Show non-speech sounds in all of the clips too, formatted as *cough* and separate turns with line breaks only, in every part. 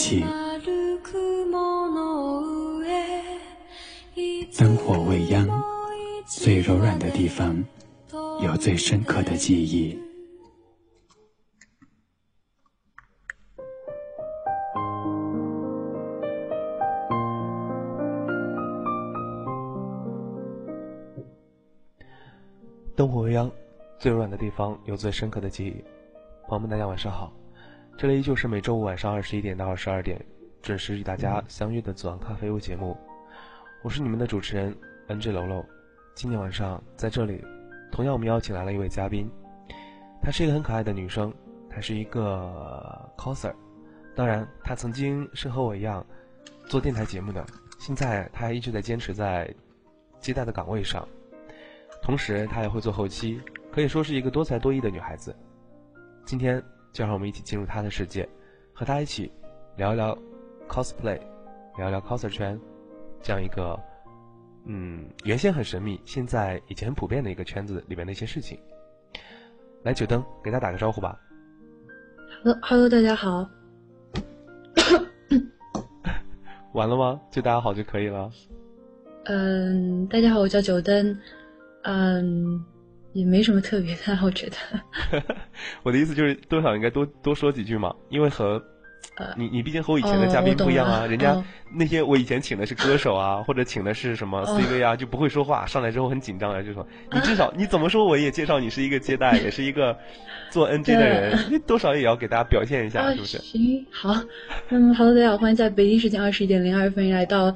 起，灯火未央，最柔软的地方，有最深刻的记忆。
灯火未央，最柔软的地方，有最深刻的记忆。朋友们，大家晚上好。这里依旧是每周五晚上二十一点到二十二点，准时与大家相约的左岸咖啡屋节目。我是你们的主持人 NG 楼楼。今天晚上在这里，同样我们邀请来了一位嘉宾，她是一个很可爱的女生，她是一个 coser。当然，她曾经是和我一样做电台节目的，现在她还一直在坚持在接待的岗位上，同时她也会做后期，可以说是一个多才多艺的女孩子。今天。就让我们一起进入他的世界，和他一起聊一聊 cosplay，聊聊 coser 圈，这样一个嗯原先很神秘，现在已经很普遍的一个圈子里面的一些事情。来，九灯给大家打个招呼吧。
Hello，Hello，大家好。*coughs*
完了吗？就大家好就可以了。
嗯，大家好，我叫九灯。嗯。也没什么特别的，我觉得。*laughs*
我的意思就是，多少应该多多说几句嘛，因为和，
呃，
你你毕竟和我以前的嘉宾不一样啊，人家那些我以前请的是歌手啊，或者请的是什么 CV 啊，就不会说话，上来之后很紧张啊就说，你至少 *laughs* 你怎么说我也介绍你是一个接待，也是一个做 NG 的人，你多少也要给大家表现一下，是不是？
行，好，那么哈喽，大家好，欢迎在北京时间二十一点零二分来到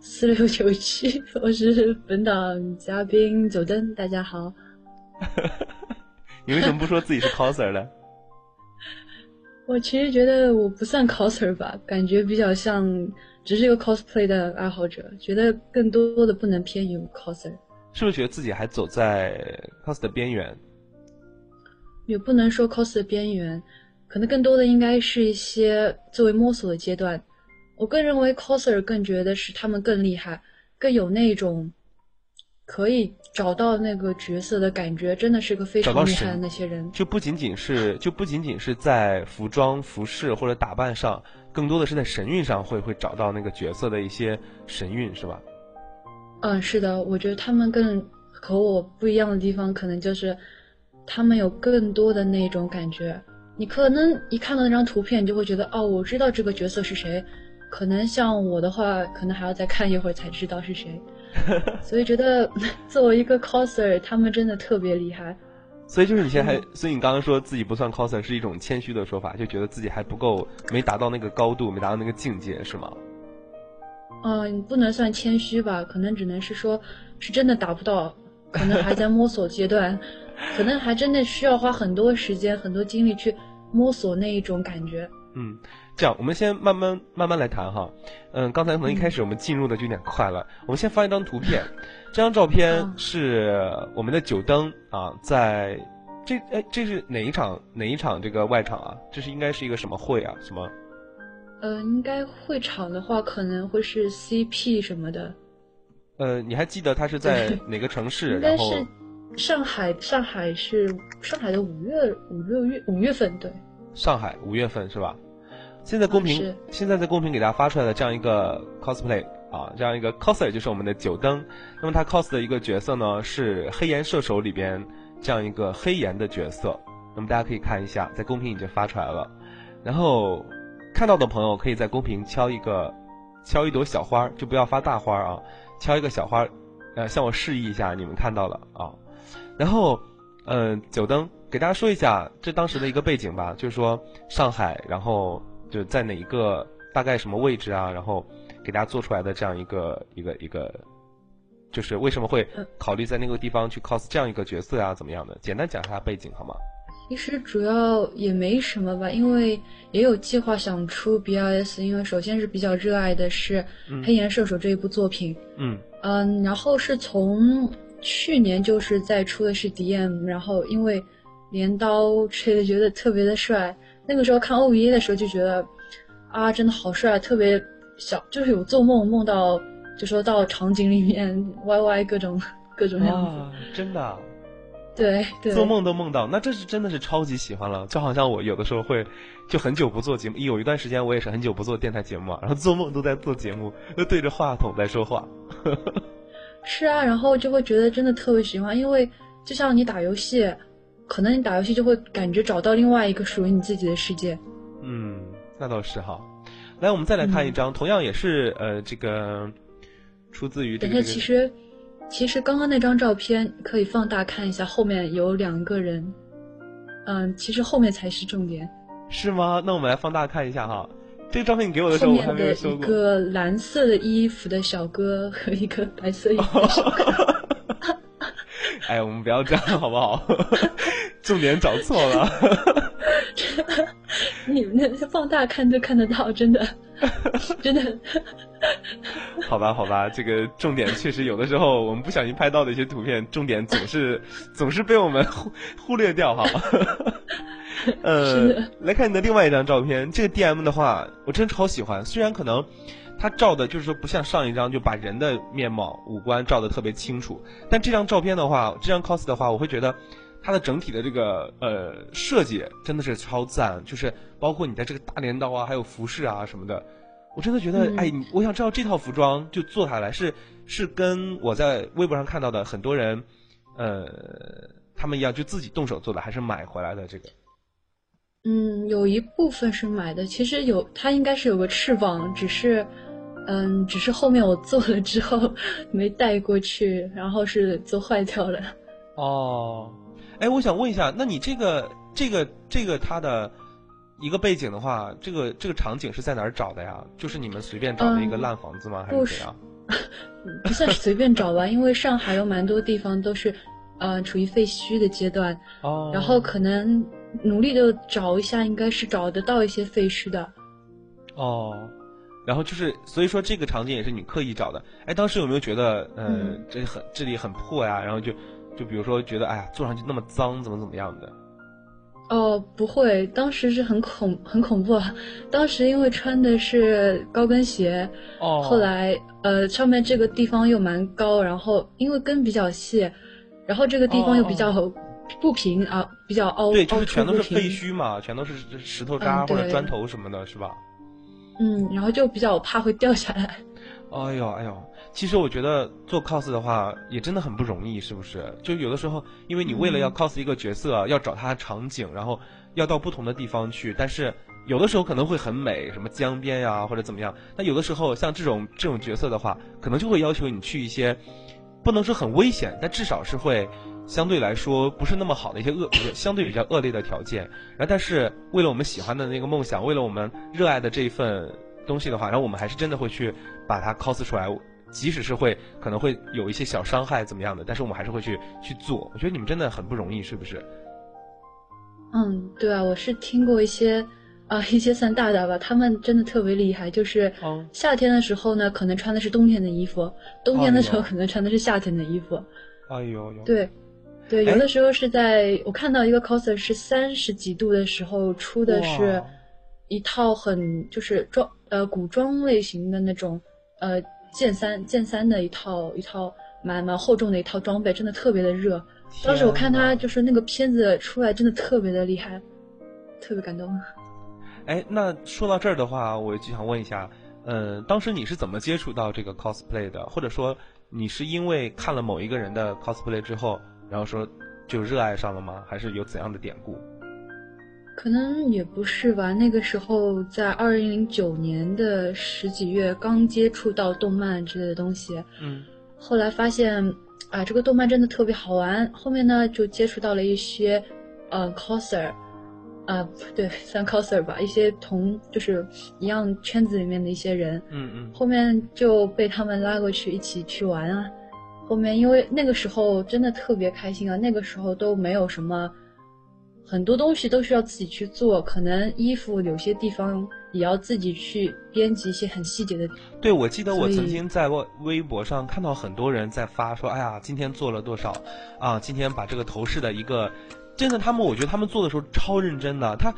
四六九七，我是本档嘉宾九灯，大家好。*laughs*
你为什么不说自己是 coser 呢？*laughs*
我其实觉得我不算 coser 吧，感觉比较像只是一个 cosplay 的爱好者，觉得更多的不能偏于 coser。
是不是觉得自己还走在 cos 的边缘？
也不能说 cos 的边缘，可能更多的应该是一些作为摸索的阶段。我更认为 coser 更觉得是他们更厉害，更有那种。可以找到那个角色的感觉，真的是个非常厉害的那些人。
就不仅仅是，就不仅仅是在服装、服饰或者打扮上，更多的是在神韵上会会找到那个角色的一些神韵，是吧？
嗯，是的，我觉得他们更和我不一样的地方，可能就是他们有更多的那种感觉。你可能一看到那张图片，你就会觉得哦，我知道这个角色是谁。可能像我的话，可能还要再看一会儿才知道是谁。*laughs* 所以觉得作为一个 coser，他们真的特别厉害。
所以就是你现在还，所以你刚刚说自己不算 coser 是一种谦虚的说法，就觉得自己还不够，没达到那个高度，没达到那个境界，是吗？
嗯，不能算谦虚吧，可能只能是说，是真的达不到，可能还在摸索阶段，*laughs* 可能还真的需要花很多时间、很多精力去摸索那一种感觉。
嗯。这样，我们先慢慢慢慢来谈哈。嗯，刚才可能一开始我们进入的就有点快了。我们先发一张图片，这张照片是我们的九灯啊，在这哎，这是哪一场哪一场这个外场啊？这是应该是一个什么会啊？什么？
呃，应该会场的话可能会是 CP 什么的。
呃，你还记得他是在哪个城 *laughs* 市？
应该是上海，上海是上海的五月五六月五月份对。
上海五月份是吧？现在公屏，现在在公屏给大家发出来的这样一个 cosplay 啊，这样一个 coser 就是我们的九灯。那么他 cos 的一个角色呢是黑岩射手里边这样一个黑岩的角色。那么大家可以看一下，在公屏已经发出来了。然后看到的朋友可以在公屏敲一个敲一朵小花，就不要发大花啊，敲一个小花，呃，向我示意一下你们看到了啊。然后，嗯，九灯给大家说一下这当时的一个背景吧，就是说上海，然后。就在哪一个大概什么位置啊？然后给大家做出来的这样一个一个一个就是为什么会考虑在那个地方去 cos 这样一个角色啊？怎么样的？简单讲一下背景好吗？
其实主要也没什么吧，因为也有计划想出 BLS，因为首先是比较热爱的是《黑岩射手》这一部作品，
嗯
嗯，然后是从去年就是在出的是 DM，然后因为镰刀吹的觉得特别的帅，那个时候看 OVA 的时候就觉得啊真的好帅，特别小，就是有做梦梦到就说到场景里面 YY 各种各种样子，
真的。
对，
做梦都梦到，那这是真的是超级喜欢了。就好像我有的时候会，就很久不做节目，有一段时间我也是很久不做电台节目，然后做梦都在做节目，都对着话筒在说话。*laughs*
是啊，然后就会觉得真的特别喜欢，因为就像你打游戏，可能你打游戏就会感觉找到另外一个属于你自己的世界。
嗯，那倒是哈。来，我们再来看一张，同样也是呃，这个出自于这个。
其实。其实刚刚那张照片可以放大看一下，后面有两个人，嗯，其实后面才是重点。
是吗？那我们来放大看一下哈。这个照片你给我的时候，我还没有
收过。一个蓝色的衣服的小哥和一个白色衣服的小哥。*laughs*
哎，我们不要这样好不好？*laughs* 重点找错了。*laughs*
你们那放大看都看得到，真的，*laughs* 真的。
好吧，好吧，这个重点确实有的时候我们不小心拍到的一些图片，重点总是总是被我们忽忽略掉哈。呃，来看你的另外一张照片，这个 D M 的话，我真的超喜欢。虽然可能他照的就是说不像上一张就把人的面貌五官照的特别清楚，但这张照片的话，这张 cos 的话，我会觉得它的整体的这个呃设计真的是超赞，就是包括你的这个大镰刀啊，还有服饰啊什么的。我真的觉得，哎，我想知道这套服装就做下来是是跟我在微博上看到的很多人，呃，他们一样就自己动手做的，还是买回来的这个？
嗯，有一部分是买的，其实有它应该是有个翅膀，只是，嗯，只是后面我做了之后没带过去，然后是做坏掉了。*laughs*
哦，哎，我想问一下，那你这个这个这个它的？一个背景的话，这个这个场景是在哪儿找的呀？就是你们随便找的一个烂房子吗？还是怎样？*laughs*
不算是随便找吧，因为上海有蛮多地方都是，呃，处于废墟的阶段。
哦。
然后可能努力的找一下，应该是找得到一些废墟的。
哦。然后就是，所以说这个场景也是你刻意找的。哎，当时有没有觉得，呃，这里很这里很破呀？然后就就比如说觉得，哎呀，坐上去那么脏，怎么怎么样的？
哦，不会，当时是很恐很恐怖，当时因为穿的是高跟鞋，
哦，
后来呃上面这个地方又蛮高，然后因为跟比较细，然后这个地方又比较不平啊，比较凹，
对，就是全都是废墟嘛，全都是石头渣或者砖头什么的，是吧？
嗯，然后就比较怕会掉下来。
哎呦哎呦。其实我觉得做 cos 的话也真的很不容易，是不是？就有的时候，因为你为了要 cos 一个角色，要找他场景，然后要到不同的地方去，但是有的时候可能会很美，什么江边呀或者怎么样。那有的时候像这种这种角色的话，可能就会要求你去一些，不能说很危险，但至少是会相对来说不是那么好的一些恶，*coughs* 相对比较恶劣的条件。然后但是为了我们喜欢的那个梦想，为了我们热爱的这一份东西的话，然后我们还是真的会去把它 cos 出来。即使是会可能会有一些小伤害怎么样的，但是我们还是会去去做。我觉得你们真的很不容易，是不是？
嗯，对啊，我是听过一些啊一些算大大吧，他们真的特别厉害。就是夏天的时候呢，可能穿的是冬天的衣服；冬天的时候可能穿的是夏天的衣服。
哎呦呦！
对，对，有的时候是在我看到一个 coser 是三十几度的时候出的是一套很就是装呃古装类型的那种呃。剑三剑三的一套一套蛮蛮厚重的一套装备，真的特别的热。当时我看他就是那个片子出来，真的特别的厉害，特别感动。
哎，那说到这儿的话，我就想问一下，呃，当时你是怎么接触到这个 cosplay 的？或者说你是因为看了某一个人的 cosplay 之后，然后说就热爱上了吗？还是有怎样的典故？
可能也不是吧，那个时候在二零零九年的十几月刚接触到动漫之类的东西，
嗯，
后来发现啊这个动漫真的特别好玩，后面呢就接触到了一些，呃 coser，啊对算 coser 吧，一些同就是一样圈子里面的一些人，
嗯嗯，
后面就被他们拉过去一起去玩啊，后面因为那个时候真的特别开心啊，那个时候都没有什么，很多东西都需要自己去做，可能衣服有些地方也要自己去编辑一些很细节的。
对，我记得我曾经在微微博上看到很多人在发说，哎呀，今天做了多少啊？今天把这个头饰的一个，真的，他们我觉得他们做的时候超认真的，他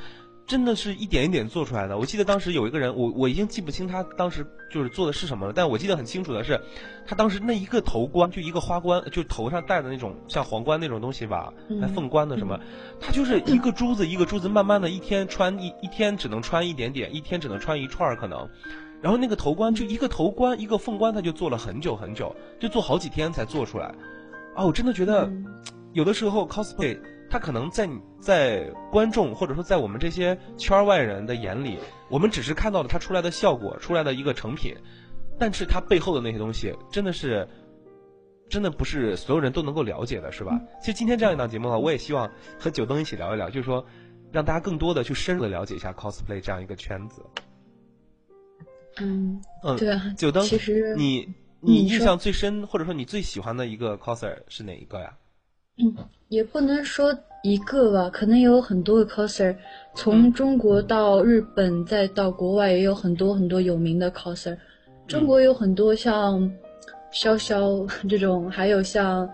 真的是一点一点做出来的。我记得当时有一个人，我我已经记不清他当时就是做的是什么了，但我记得很清楚的是，他当时那一个头冠就一个花冠，就头上戴的那种像皇冠那种东西吧，
嗯
还凤冠的什么，他就是一个珠子一个珠子，慢慢的一天穿一一天只能穿一点点，一天只能穿一串儿可能。然后那个头冠就一个头冠一个凤冠，他就做了很久很久，就做好几天才做出来。啊，我真的觉得
嗯
有的时候 cosplay 它可能在你在观众或者说在我们这些圈外人的眼里，我们只是看到了他出来的效果，出来的一个成品，但是他背后的那些东西真的是。真的不是所有人都能够了解的，是吧？其实今天这样一档节目啊，我也希望和九灯一起聊一聊，就是说，让大家更多的去深入的了解一下 cosplay 这样一个圈子。
嗯，
嗯，
对啊，
九灯，
其实
你你印象最深，或者说你最喜欢的一个 coser 是哪一个呀？
嗯，也不能说一个吧，可能有很多个 coser，从中国到日本，再到国外，也有很多很多有名的 coser。中国有很多像潇潇这种，还有像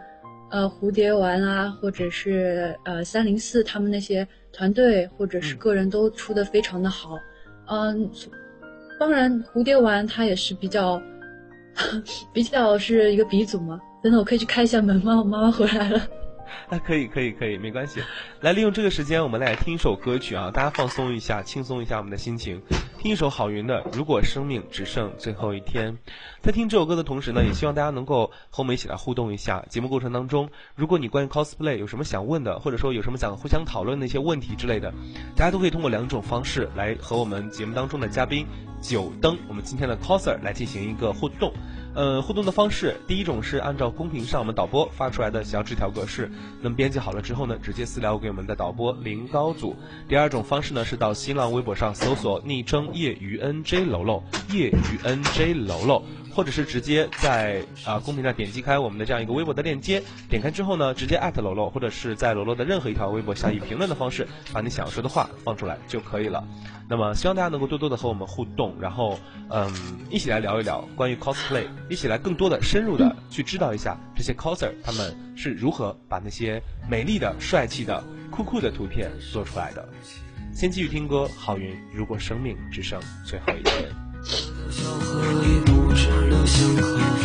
呃蝴蝶丸啊，或者是呃三零四他们那些团队或者是
嗯
个人都出的非常的好。嗯，当然蝴蝶丸它也是比较 *laughs* 比较是一个鼻祖嘛。等等，我可以去开一下门吗？我妈妈回来了。*laughs*
啊，可以，可以，可以，没关系。来，利用这个时间，我们来听一首歌曲啊，大家放松一下，轻松一下我们的心情，听一首郝云的《如果生命只剩最后一天》。在听这首歌的同时呢，也希望大家能够和我们一起来互动一下。节目过程当中，如果你关于 cosplay 有什么想问的，或者说有什么想互相讨论的一些问题之类的，大家都可以通过两种方式来和我们节目当中的嘉宾九灯，我们今天的 coser 来进行一个互动。呃，互动的方式，第一种是按照公屏上我们导播发出来的小纸条格式，那么编辑好了之后呢，直接私聊给我们的导播林高祖。第二种方式呢，是到新浪微博上搜索昵称业余 NJ 楼楼，业余 NJ 楼楼。或者是直接在啊、公屏上点击开我们的这样一个微博的链接，点开之后呢，直接艾特楼楼，或者是在楼楼的任何一条微博下以评论的方式，把你想要说的话放出来就可以了。那么希望大家能够多多的和我们互动，然后嗯，一起来聊一聊关于 cosplay，一起来更多的深入的去知道一下这些 coser 他们是如何把那些美丽的、帅气的、酷酷的图片做出来的。先继续听歌，郝云，如果生命只剩最后一天。
小河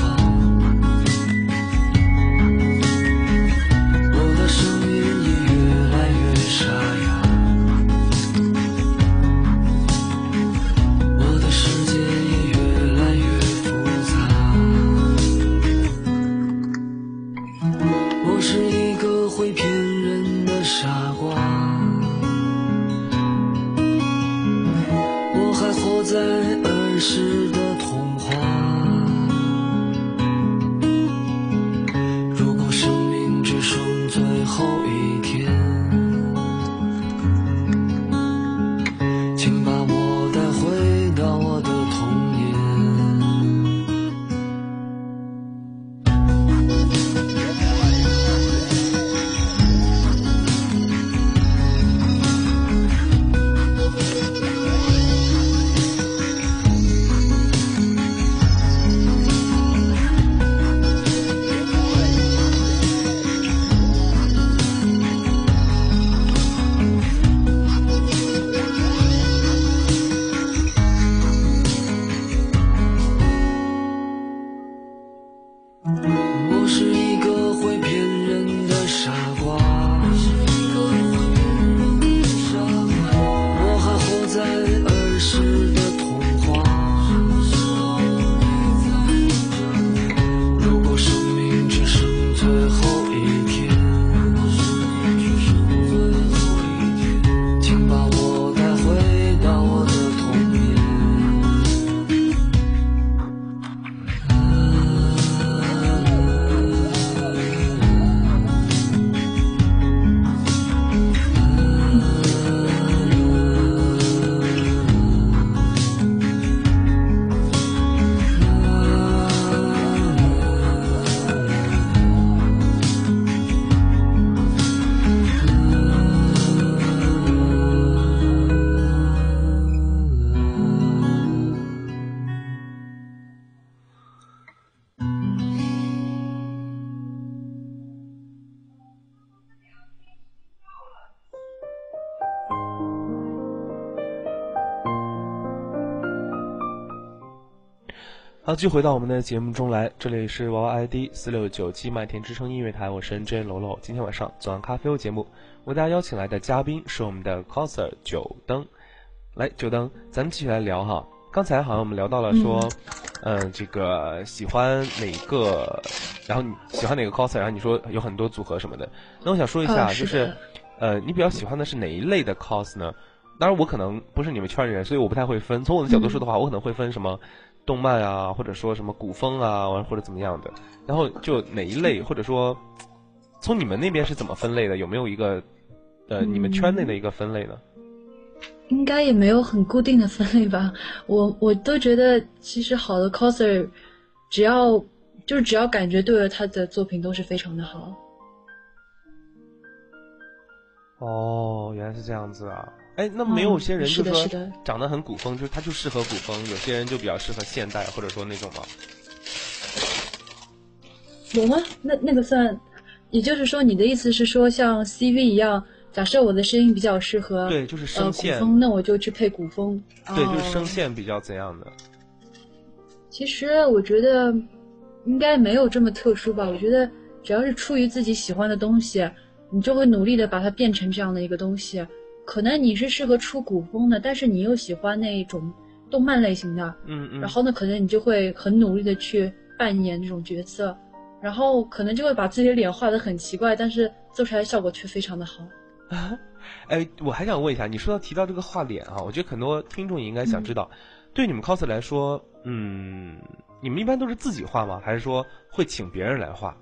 好，继续回到我们的节目中来，这里是娃娃 ID 四六九七麦田之声音乐台，我是 NJ 楼楼。今天晚上左岸咖啡屋节目，为大家邀请来的嘉宾是我们的 coser 九灯。来，九灯，咱们继续来聊哈。刚才好像我们聊到了说，嗯、这个喜欢哪个，然后你喜欢哪个 coser，然后你说有很多组合什么的。那我想说一下，
啊
就是呃，你比较喜欢的是哪一类的 cos 呢？当然，我可能不是你们圈里人，所以我不太会分。从我的角度说的话，我可能会分什么动漫啊，或者说什么古风啊，或者怎么样的。然后就哪一类，或者说从你们那边是怎么分类的？有没有一个呃你们圈内的一个分类呢？
应该也没有很固定的分类吧。我我都觉得，其实好的 coser，只要就是只要感觉对了，他的作品都是非常的好。
哦，原来是这样子啊！哎，那没有些人就说长得很古风，就是他就适合古风；有些人就比较适合现代，或者说那种吗。
有吗？那那个算，也就是说，你的意思是说，像 CV 一样，假设我的声音比较适合
对，就是
呃古
声线，
风，那我就去配古风。
对，就是
哦
声线比较怎样的。
其实我觉得应该没有这么特殊吧。我觉得只要是出于自己喜欢的东西，你就会努力的把它变成这样的一个东西。可能你是适合出古风的，但是你又喜欢那种动漫类型的，
嗯嗯。
然后呢，可能你就会很努力的去扮演这种角色，然后可能就会把自己的脸画得很奇怪，但是做出来的效果却非常的好。
啊 *laughs* 哎，我还想问一下，你说到提到这个画脸啊，我觉得很多听众也应该想知道，对你们 cos 来说，嗯，你们一般都是自己画吗？还是说会请别人来画？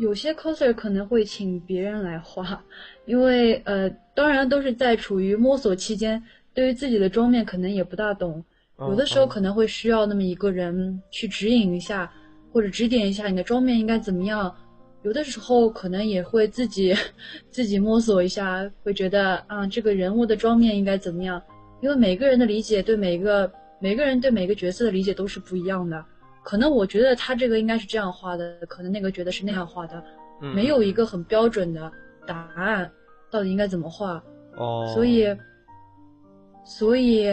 有些 coser 可能会请别人来画，因为呃，当然都是在处于摸索期间，对于自己的妆面可能也不大懂，有的时候
嗯
可能会需要那么一个人去指引一下，或者指点一下你的妆面应该怎么样。有的时候可能也会自己 *laughs* 自己摸索一下，会觉得啊，这个人物的妆面应该怎么样？因为每个人的理解对每个每个人对每个角色的理解都是不一样的。可能我觉得他这个应该是这样画的，可能那个觉得是那样画的，
嗯
没有一个很标准的答案，到底应该怎么画。
哦，
所以，所以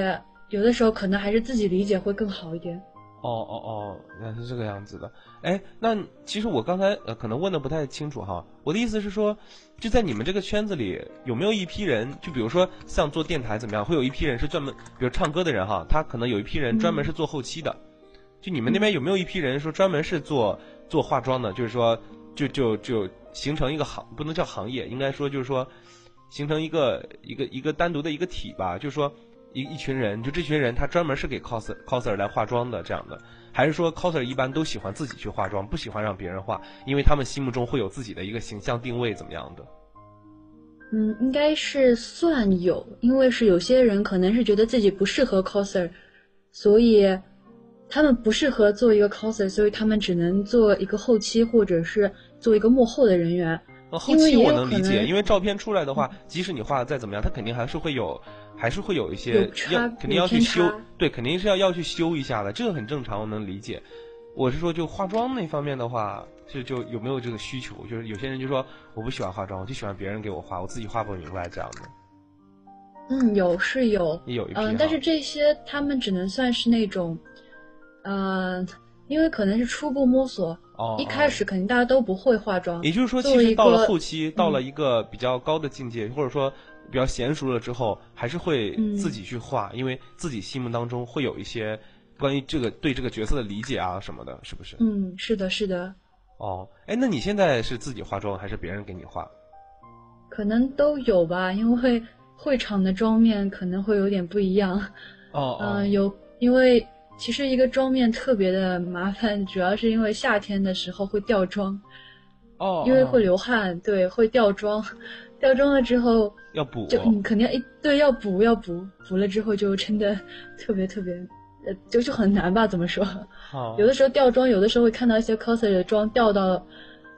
有的时候可能还是自己理解会更好一点。
哦哦哦，原来是这个样子的。哎，那其实我刚才呃可能问的不太清楚哈。我的意思是说，就在你们这个圈子里，有没有一批人，就比如说像做电台怎么样，会有一批人是专门，比如唱歌的人哈，他可能有一批人专门是做后期的。就你们那边有没有一批人说专门是做做化妆的？就是说，就就就形成一个行，不能叫行业，应该说就是说，形成一个一个一个单独的一个体吧。就是说，一一群人，就这群人他专门是给 cos coser 来化妆的这样的，还是说 coser 一般都喜欢自己去化妆，不喜欢让别人化，因为他们心目中会有自己的一个形象定位怎么样的？
嗯，应该是算有，因为是有些人可能是觉得自己不适合 coser，所以他们不适合做一个 coser，所以他们只能做一个后期或者是做一个幕后的人员。
呃，后期我能理解，
能
因为照片出来的话，即使你画的再怎么样，它肯定还是会有，还是会有一些
有
要肯定要去修，对，肯定是要要去修一下的，这个很正常，我能理解。我是说，就化妆那方面的话，就就有没有这个需求？就是有些人就说我不喜欢化妆，我就喜欢别人给我画，我自己画不明白这样的，
嗯，有是有。嗯，但是这些他们只能算是那种，呃，因为可能是初步摸索，
哦，
一开始肯定大家都不会化妆，
也就是说，其实到了后期，到了
嗯
一个比较高的境界，或者说比较娴熟了之后，还是会
嗯
自己去画，因为自己心目当中会有一些关于这个对这个角色的理解啊什么的，是不是？
嗯，是的，是的，
哦，哎，那你现在是自己化妆还是别人给你画？
可能都有吧，因为会场的妆面可能会有点不一样。
哦
嗯、有，因为其实一个妆面特别的麻烦，主要是因为夏天的时候会掉妆，
哦，
因为会
哦
流汗，对，会掉妆。掉妆了之后，
要补
就你肯定要一对要补要补，补了之后就真的特别特别，呃，就就很难吧？怎么说？
哦
有的时候掉妆，有的时候会看到一些 coser 的妆掉到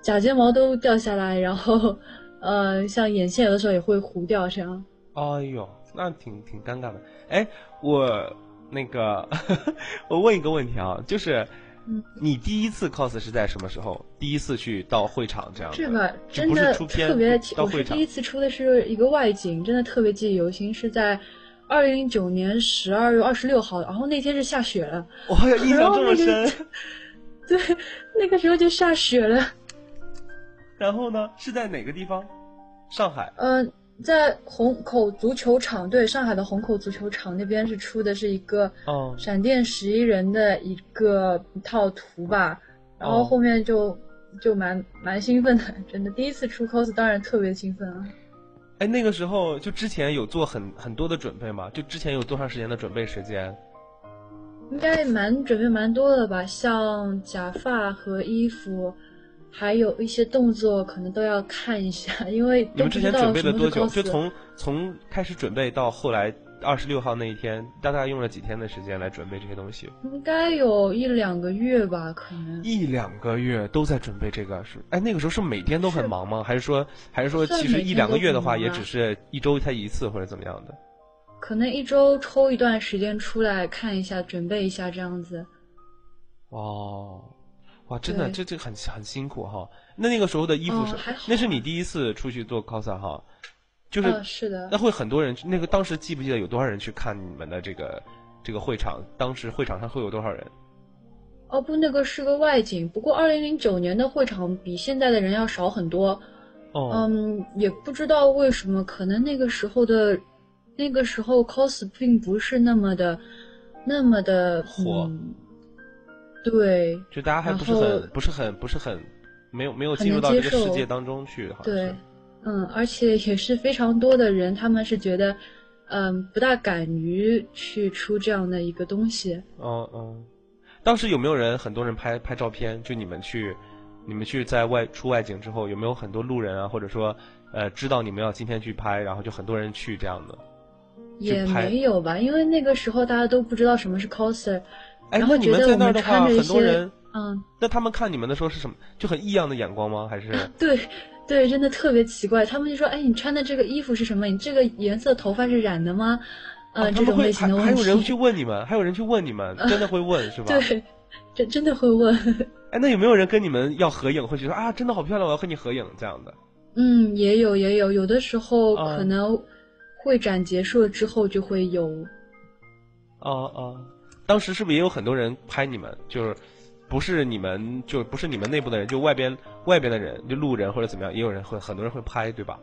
假睫毛都掉下来，然后呃，像眼线有的时候也会糊掉，这样。
哎呦，那挺挺尴尬的。哎，我那个 *laughs* 我问一个问题啊，就是
嗯
你第一次 cos 是在什么时候？第一次去到会场这样的？
这个真的特别，
到会场
第一次出的是一个外景，真的特别记忆犹新，是在二零零九年十二月二十六号，然后那天是下雪了。*laughs*
我呀，印象这么深。*laughs*
对，那个时候就下雪了。
然后呢？是在哪个地方？上海。
嗯，在虹口足球场，对，上海的虹口足球场那边是出的是一个
哦
闪电十一人的一个一套图吧，然后后面就就蛮蛮兴奋的，真的第一次出 cos，当然特别兴奋啊。
哎，那个时候就之前有做很很多的准备吗？就之前有多长时间的准备时间？
应该蛮准备蛮多的吧，像假发和衣服。还有一些动作可能都要看一下，*laughs* 因为
你们之前准备了多久？就从从开始准备到后来二十六号那一天，大概用了几天的时间来准备这些东西？
应该有一两个月吧，可能
一两个月都在准备这个是？哎，那个时候是每天都很忙吗？还是说还是说其实一两个月的话，也只是一周才一次或者怎么样的？
可能一周抽一段时间出来看一下，准备一下这样子。
哦。哇，真的，这这很很辛苦哈。那那个时候的衣服是，那是你第一次出去做 cos 哈，就是
是的。
那会很多人，那个当时记不记得有多少人去看你们的这个这个会场？当时会场上会有多少人？
哦不，那个是个外景。不过二零零九年的会场比现在的人要少很多。
哦。
嗯，也不知道为什么，可能那个时候的，那个时候 cos 并不是那么的，那么的
火。
对，
就大家还不是很不是很不是很没有没有进入到这个世界当中去，
对，嗯，而且也是非常多的人，他们是觉得，嗯，不大敢于去出这样的一个东西。
嗯嗯，当时有没有人很多人拍拍照片？就你们去，你们去在外出外景之后，有没有很多路人啊，或者说呃知道你们要今天去拍，然后就很多人去这样的？
也没有吧，因为那个时候大家都不知道什么是 coser。
哎，那你们在那儿的话，很多人，
嗯，
那他们看你们的时候是什么？就很异样的眼光吗？还是？
对，对，真的特别奇怪。他们就说：“哎，你穿的这个衣服是什么？你这个颜色头发是染的吗？”呃，这种类型的问
题。还有人去问你们，还有人去问你们，真的会问是吧？*laughs*
对，真真的会问。*laughs*
哎，那有没有人跟你们要合影，或者说啊，真的好漂亮，我要和你合影这样的？
嗯，也有也有，有的时候可能会展结束了之后就会有。
哦哦。当时是不是也有很多人拍你们？就是不是你们，就不是你们内部的人，就外边外边的人，就路人或者怎么样，也有人会很多人会拍，对吧？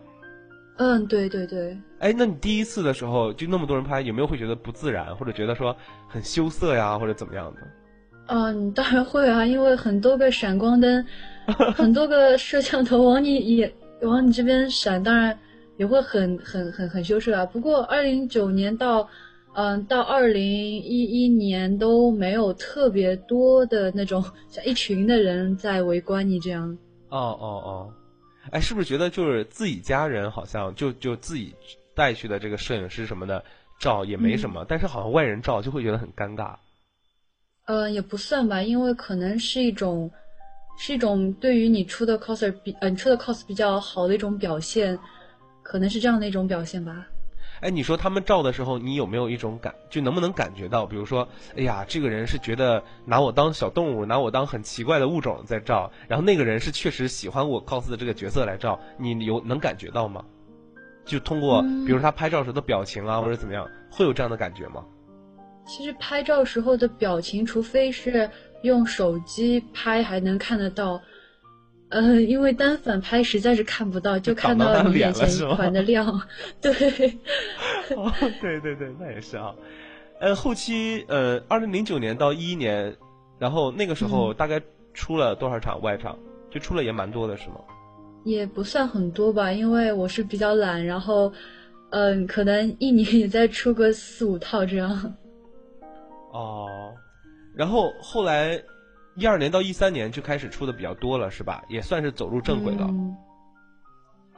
嗯，对对对。
哎，那你第一次的时候就那么多人拍，有没有会觉得不自然，或者觉得说很羞涩呀，或者怎么样的？
嗯，当然会啊，因为很多个闪光灯，*laughs* 很多个摄像头往你也往你这边闪，当然也会很很很很羞涩啊。不过二零一九年到。嗯，到二零一一年都没有特别多的那种 *laughs* 像一群的人在围观你这样。
哦哦哦，哎，是不是觉得就是自己家人好像就就自己带去的这个摄影师什么的照也没什么，但是好像外人照就会觉得很尴尬。
呃，也不算吧，因为可能是一种是一种对于你出的 coser 比呃你出的 cos 比较好的一种表现，可能是这样的一种表现吧。
哎，你说他们照的时候，你有没有一种感，就能不能感觉到，比如说，哎呀，这个人是觉得拿我当小动物，拿我当很奇怪的物种在照，然后那个人是确实喜欢我 cos 的这个角色来照，你有能感觉到吗？就通过，比如他拍照时的表情啊，或者怎么样，会有这样的感觉吗？
其实拍照时候的表情，除非是用手机拍，还能看得到。呃，因为单反拍实在是看不到，就看到你眼前一团的亮。*laughs* 对，
哦，对对对，那也是啊。呃，后期呃，二零零九年到一一年，然后那个时候大概出了多少场外场？就出了也蛮多的，是吗？
也不算很多吧，因为我是比较懒，然后嗯，可能一年也再出个四五套这样。
哦，然后后来。一二年到一三年就开始出的比较多了，是吧？也算是走入正轨了。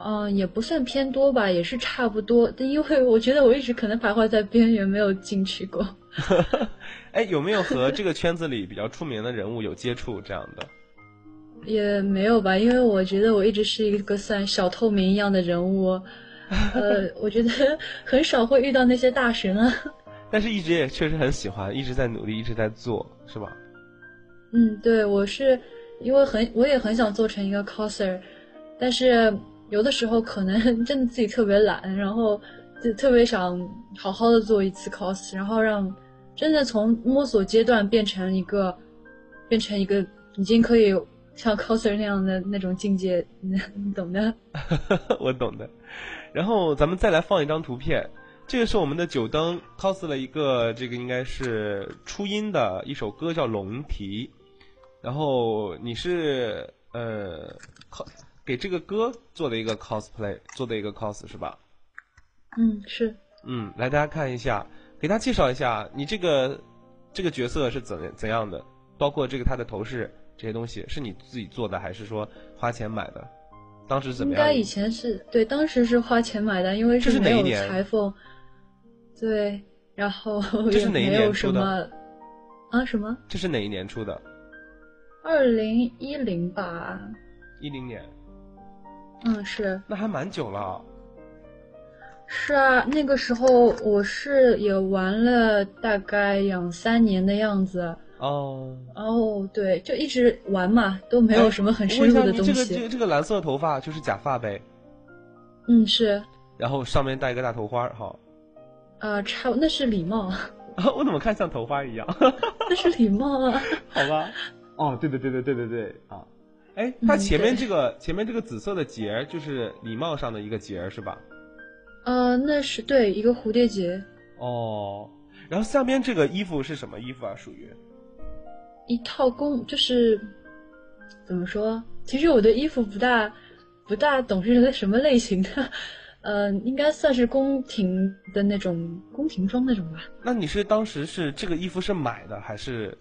嗯，也不算偏多吧，也是差不多。因为我觉得我一直可能徘徊在边缘，没有进去过。*laughs*
哎，有没有和这个圈子里比较出名的人物有接触这样的？*laughs*
也没有吧，因为我觉得我一直是一个算小透明一样的人物。*laughs* 呃，我觉得很少会遇到那些大神啊。
但是一直也确实很喜欢，一直在努力，一直在做，是吧？
嗯，对，我是因为很，我也很想做成一个 coser，但是有的时候可能 *laughs* 真的自己特别懒，然后就特别想好好的做一次 cos，然后让真的从摸索阶段变成一个变成一个已经可以像 coser 那样的那种境界，你懂的。*laughs*
我懂的。然后咱们再来放一张图片，这个是我们的九灯 cos 了一个这个应该是初音的一首歌叫《龙啼》，然后你是呃 cos 给这个歌做的一个 cosplay，做的一个 cos 是吧？
嗯，是。
嗯，来大家看一下，给大家介绍一下你这个这个角色是怎怎样的，包括这个他的头饰这些东西是你自己做的还是说花钱买的？当时怎么
样？应该以前是对，当时是花钱买的，因为
是
没有裁缝。对，然后这是哪一年出的啊什么？
这是哪一年出的？
二零一零吧。
一零年。
嗯，是。
那还蛮久了。
是啊，那个时候我是也玩了大概两三年的样子。
哦
哦，对，就一直玩嘛，都没有什么很深入的东
西。这个这个这个蓝色头发就是假发呗？
嗯，是。
然后上面戴一个大头花，哈。
啊，差那是礼帽。*laughs*
我怎么看像头花一样？*laughs*
那是礼貌啊。
好吧。哦，对对对对对对对啊！哎，它前面这个前面这个紫色的结儿就是礼帽上的一个结儿是吧？
呃，那是对一个蝴蝶结。
哦，然后下面这个衣服是什么衣服啊？属于？
一套工就是怎么说？其实我的衣服不大不大懂是什么类型的，呃，应该算是宫廷的那种宫廷装那种吧。
那你是当时是这个衣服是买的还是？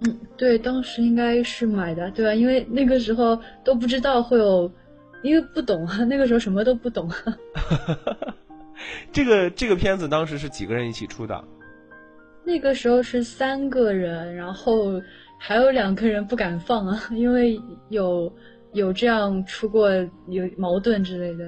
嗯，对，当时应该是买的，对吧？因为那个时候都不知道会有，因为不懂啊，那个时候什么都不懂。*laughs*
这个这个片子当时是几个人一起出的？
那个时候是三个人，然后还有两个人不敢放啊，因为有有这样出过有矛盾之类的。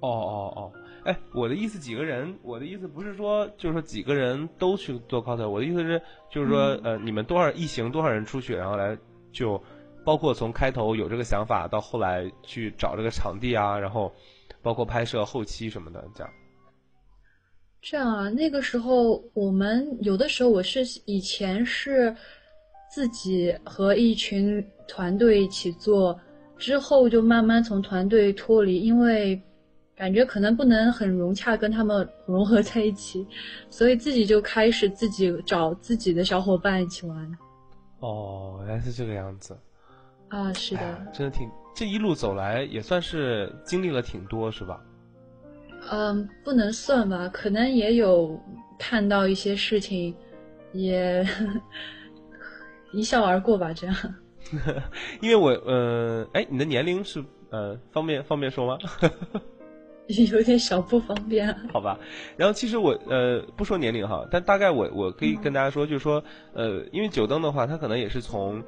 哦哦哦，哎，我的意思几个人，我的意思不是说就是说几个人都去做 cos，我的意思是就是说呃，你们多少一行多少人出去，然后来就包括从开头有这个想法到后来去找这个场地啊，然后包括拍摄后期什么的这样。
这样啊，那个时候我们有的时候我是以前是自己和一群团队一起做，之后就慢慢从团队脱离，因为感觉可能不能很融洽跟他们融合在一起，所以自己就开始自己找自己的小伙伴一起玩。
哦，原来是这个样子。
啊，是的。
真的挺，这一路走来也算是经历了挺多，是吧？
嗯，不能算吧，可能也有看到一些事情，也 *laughs* 一笑而过吧，这样。*laughs*
因为我，呃，哎，你的年龄是呃，方便方便说吗？*laughs*
有点小不方便。
好吧，然后其实我呃不说年龄哈，但大概我我可以跟大家说，就是说呃，因为九灯的话，他可能也是从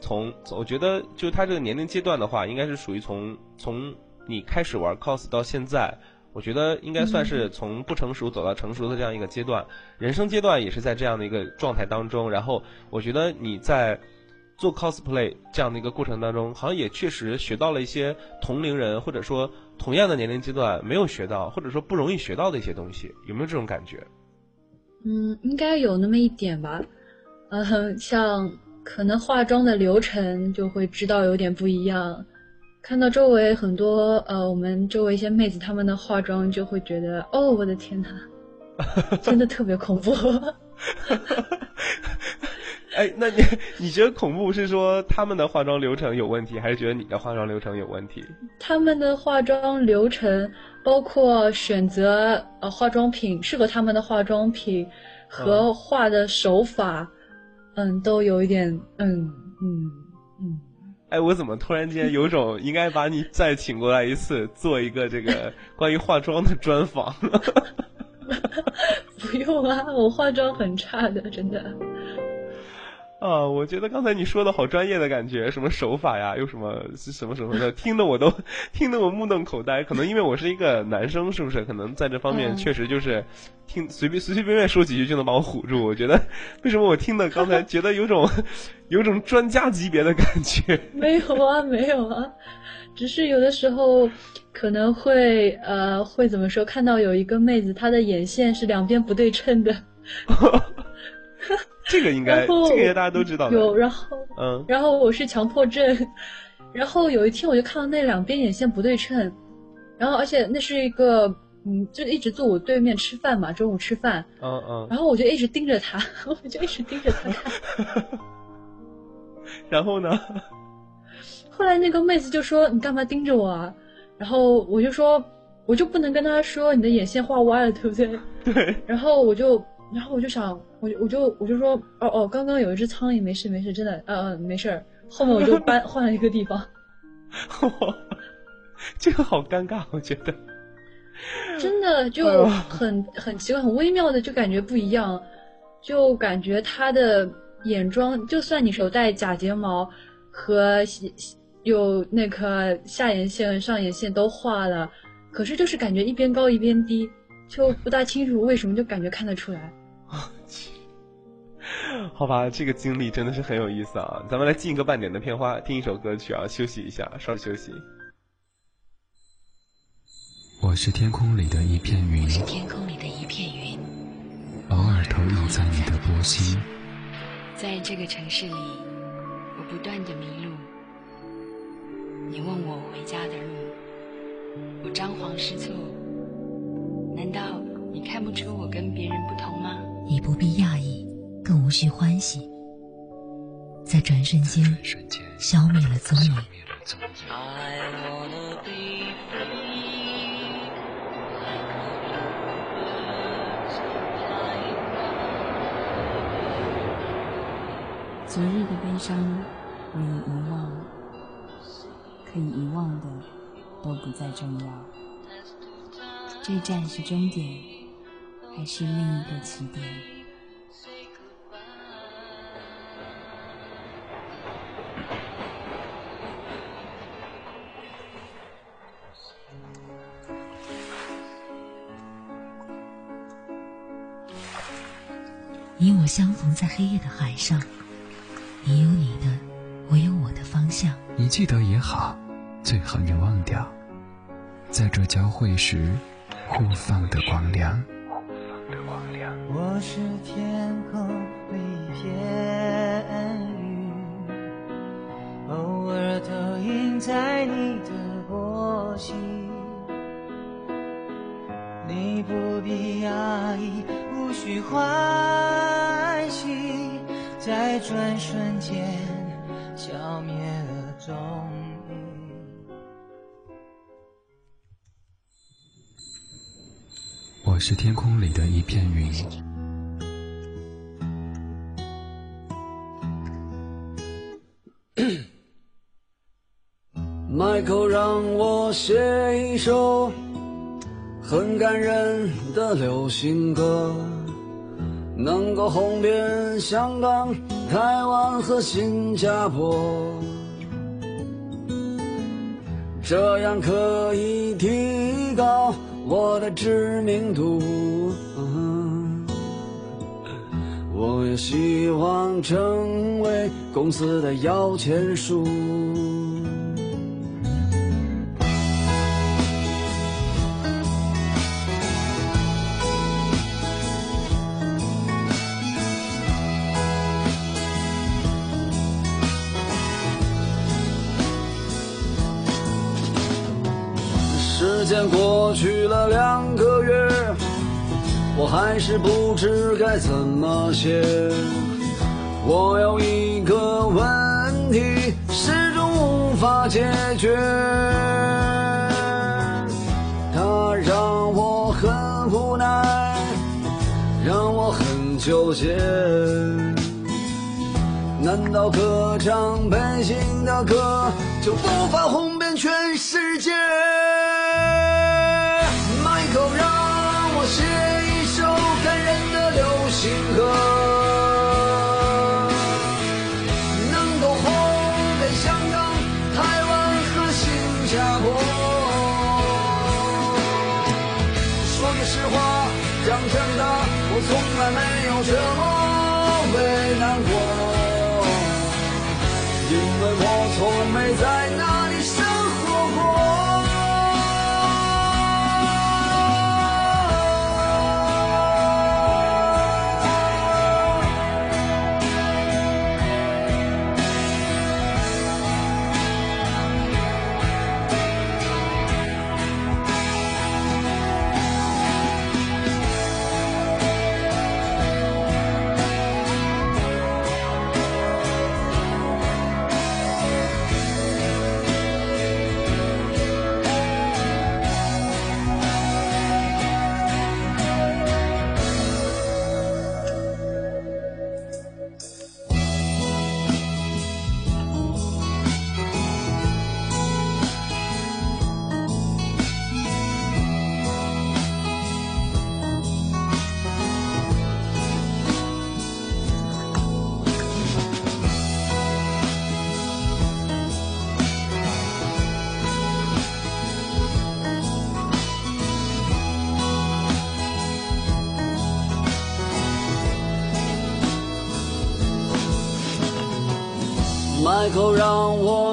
从，我觉得就他这个年龄阶段的话，应该是属于从从你开始玩 cos 到现在。我觉得应该算是从不成熟走到成熟的这样一个阶段，人生阶段也是在这样的一个状态当中。然后我觉得你在做 cosplay 这样的一个过程当中，好像也确实学到了一些同龄人或者说同样的年龄阶段没有学到或者说不容易学到的一些东西，有没有这种感觉？
嗯，应该有那么一点吧。嗯，像可能化妆的流程就会知道有点不一样。看到周围很多呃，我们周围一些妹子她们的化妆，就会觉得哦，我的天哪，真的特别恐怖。
哎，那你你觉得恐怖是说他们的化妆流程有问题，还是觉得你的化妆流程有问题？
他们的化妆流程，包括选择呃化妆品适合他们的化妆品和画的手法，嗯，都有一点嗯嗯嗯。
哎，我怎么突然间有种应该把你再请过来一次，做一个这个关于化妆的专访？*laughs*
不用啊，我化妆很差的，真的。
啊，我觉得刚才你说的好专业的感觉，什么手法呀，又什么什么什么的，听得我都听得我目瞪口呆。可能因为我是一个男生，是不是？可能在这方面确实就是听随便随随便便说几句就能把我唬住。我觉得为什么我听的刚才觉得有种有种专家级别的感觉？*laughs*
没有啊，没有啊，只是有的时候可能会呃会怎么说？看到有一个妹子，她的眼线是两边不对称的。*laughs*
这个应该，这个大家都知道。
有，然后，嗯，然后我是强迫症，*laughs* 然后有一天我就看到那两边眼线不对称，然后而且那是一个，嗯，就一直坐我对面吃饭嘛，中午吃饭，
嗯嗯，
然后我就一直盯着他，*laughs* 我就一直盯着他看。*laughs*
然后呢？
后来那个妹子就说：“你干嘛盯着我啊？”然后我就说：“我就不能跟他说你的眼线画歪了，对不对？”
对。
然后我就。然后我就想，我我就我就说，哦哦，刚刚有一只苍蝇，没事没事，真的，嗯嗯，没事儿。后面我就搬 *laughs* 换了一个地方。
这个好尴尬，我觉得。
真的就很很奇怪，很微妙的，就感觉不一样，就感觉他的眼妆，就算你手戴假睫毛和有那个下眼线、上眼线都画了，可是就是感觉一边高一边低，就不大清楚为什么，就感觉看得出来。*laughs*
好吧，这个经历真的是很有意思啊！咱们来进一个半点的片花，听一首歌曲啊，休息一下，稍休息。
我是天空里的一片云，
是天空里的一片云，
偶尔投影在你的波心。
在这个城市里，我不断的迷路。你问我回家的路，我张皇失措。难道你看不出我跟别人不同吗？
你不必讶异。更无需欢喜，在转瞬间消灭了踪影。
昨日的悲伤你遗忘，可以遗忘的都不再重要。这站是终点，还是另一个起点？
相逢在黑夜的海上，你有你的，我有我的方向。
你记得也好，最好你忘掉，在这交汇时互放的光亮。
我是天空里一片云，偶尔投影在你的波心，你不必压抑，无需欢。在转瞬间消灭了踪影。
我是天空里的一片云。*coughs*
麦克让我写一首很感人的流行歌。能够红遍香港、台湾和新加坡，这样可以提高我的知名度。我也希望成为公司的摇钱树。时间过去了两个月，我还是不知该怎么写。我有一个问题始终无法解决，它让我很无奈，让我很纠结。难道歌唱本心的歌就无法红遍全世界？星河能够红遍香港、台湾和新加坡。说句实话，讲真的，我从来没有这么。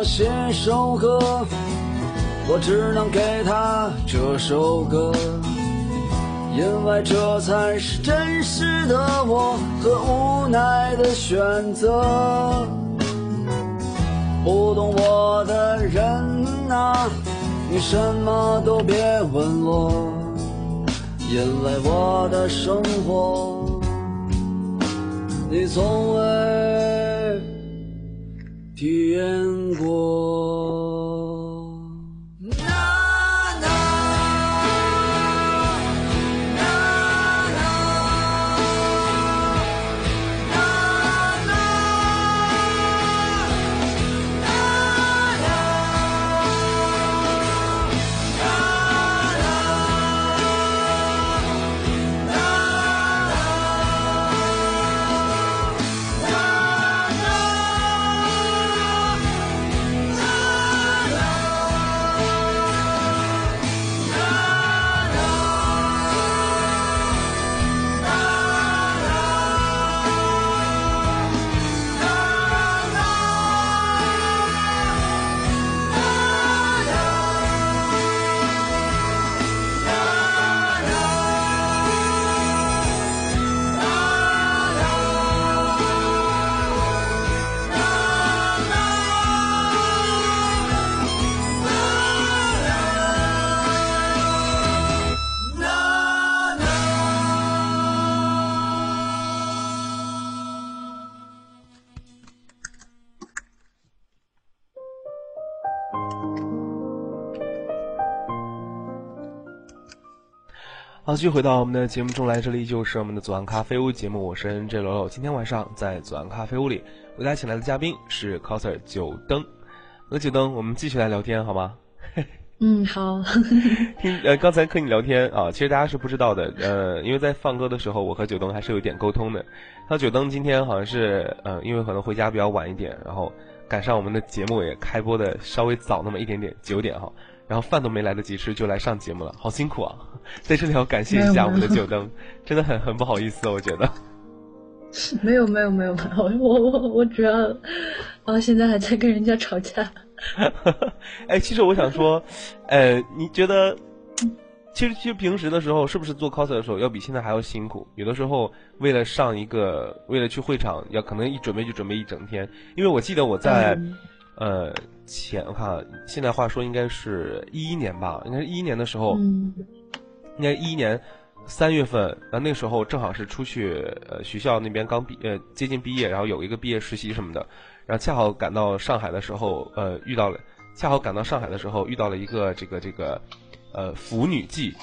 写首歌，我只能给他这首歌，因为这才是真实的我和无奈的选择。不懂我的人啊，你什么都别问我，因为我的生活你从未体验过。
继续回到我们的节目中来，这里依旧是我们的左岸咖啡屋节目，我是 N J 罗罗。今天晚上在左岸咖啡屋里为大家请来的嘉宾是 coser 九灯，那九灯，我们继续来聊天好吗？
嗯，好。*laughs*
听呃，刚才和你聊天啊，其实大家是不知道的，呃，因为在放歌的时候，我和九灯还是有点沟通的。那九灯今天好像是呃，因为可能回家比较晚一点，然后赶上我们的节目也开播的稍微早那么一点点，九点哈。然后饭都没来得及吃就来上节目了，好辛苦啊！*laughs* 在这里要感谢一下我们的九灯，真的很很不好意思，我觉得。
没有没有没有没有，*laughs* 我我我主要，啊，现在还在跟人家吵架。*laughs*
哎，其实我想说，呃，你觉得，其实其实平时的时候，是不是做 cos 的时候要比现在还要辛苦？有的时候为了上一个，为了去会场，要可能一准备就准备一整天。因为我记得我在。
嗯
呃，前我看啊现在话说应该是一一年吧，应该是一一年的时候，
嗯
应该一一年三月份，然后那时候正好是出去呃学校那边刚毕呃接近毕业，然后有一个毕业实习什么的，然后恰好赶到上海的时候，呃遇到了，恰好赶到上海的时候遇到了一个这个这个呃腐女季，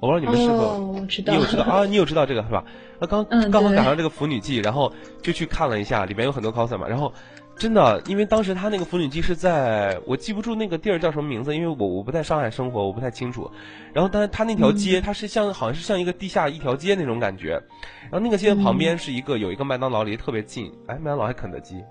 我不知道你们是否、
知道
你有知道啊？你有知道这个是吧？那刚、
嗯
刚好赶上这个腐女季，然后就去看了一下，里面有很多 coser 嘛，然后。真的，因为当时他那个缝纫机是在我记不住那个地儿叫什么名字，因为我我不在上海生活，我不太清楚。然后，但是他那条街，它是像好像是像一个地下一条街那种感觉。然后那个街的旁边是一个有一个麦当劳，离得特别近。哎，麦当劳还肯德基，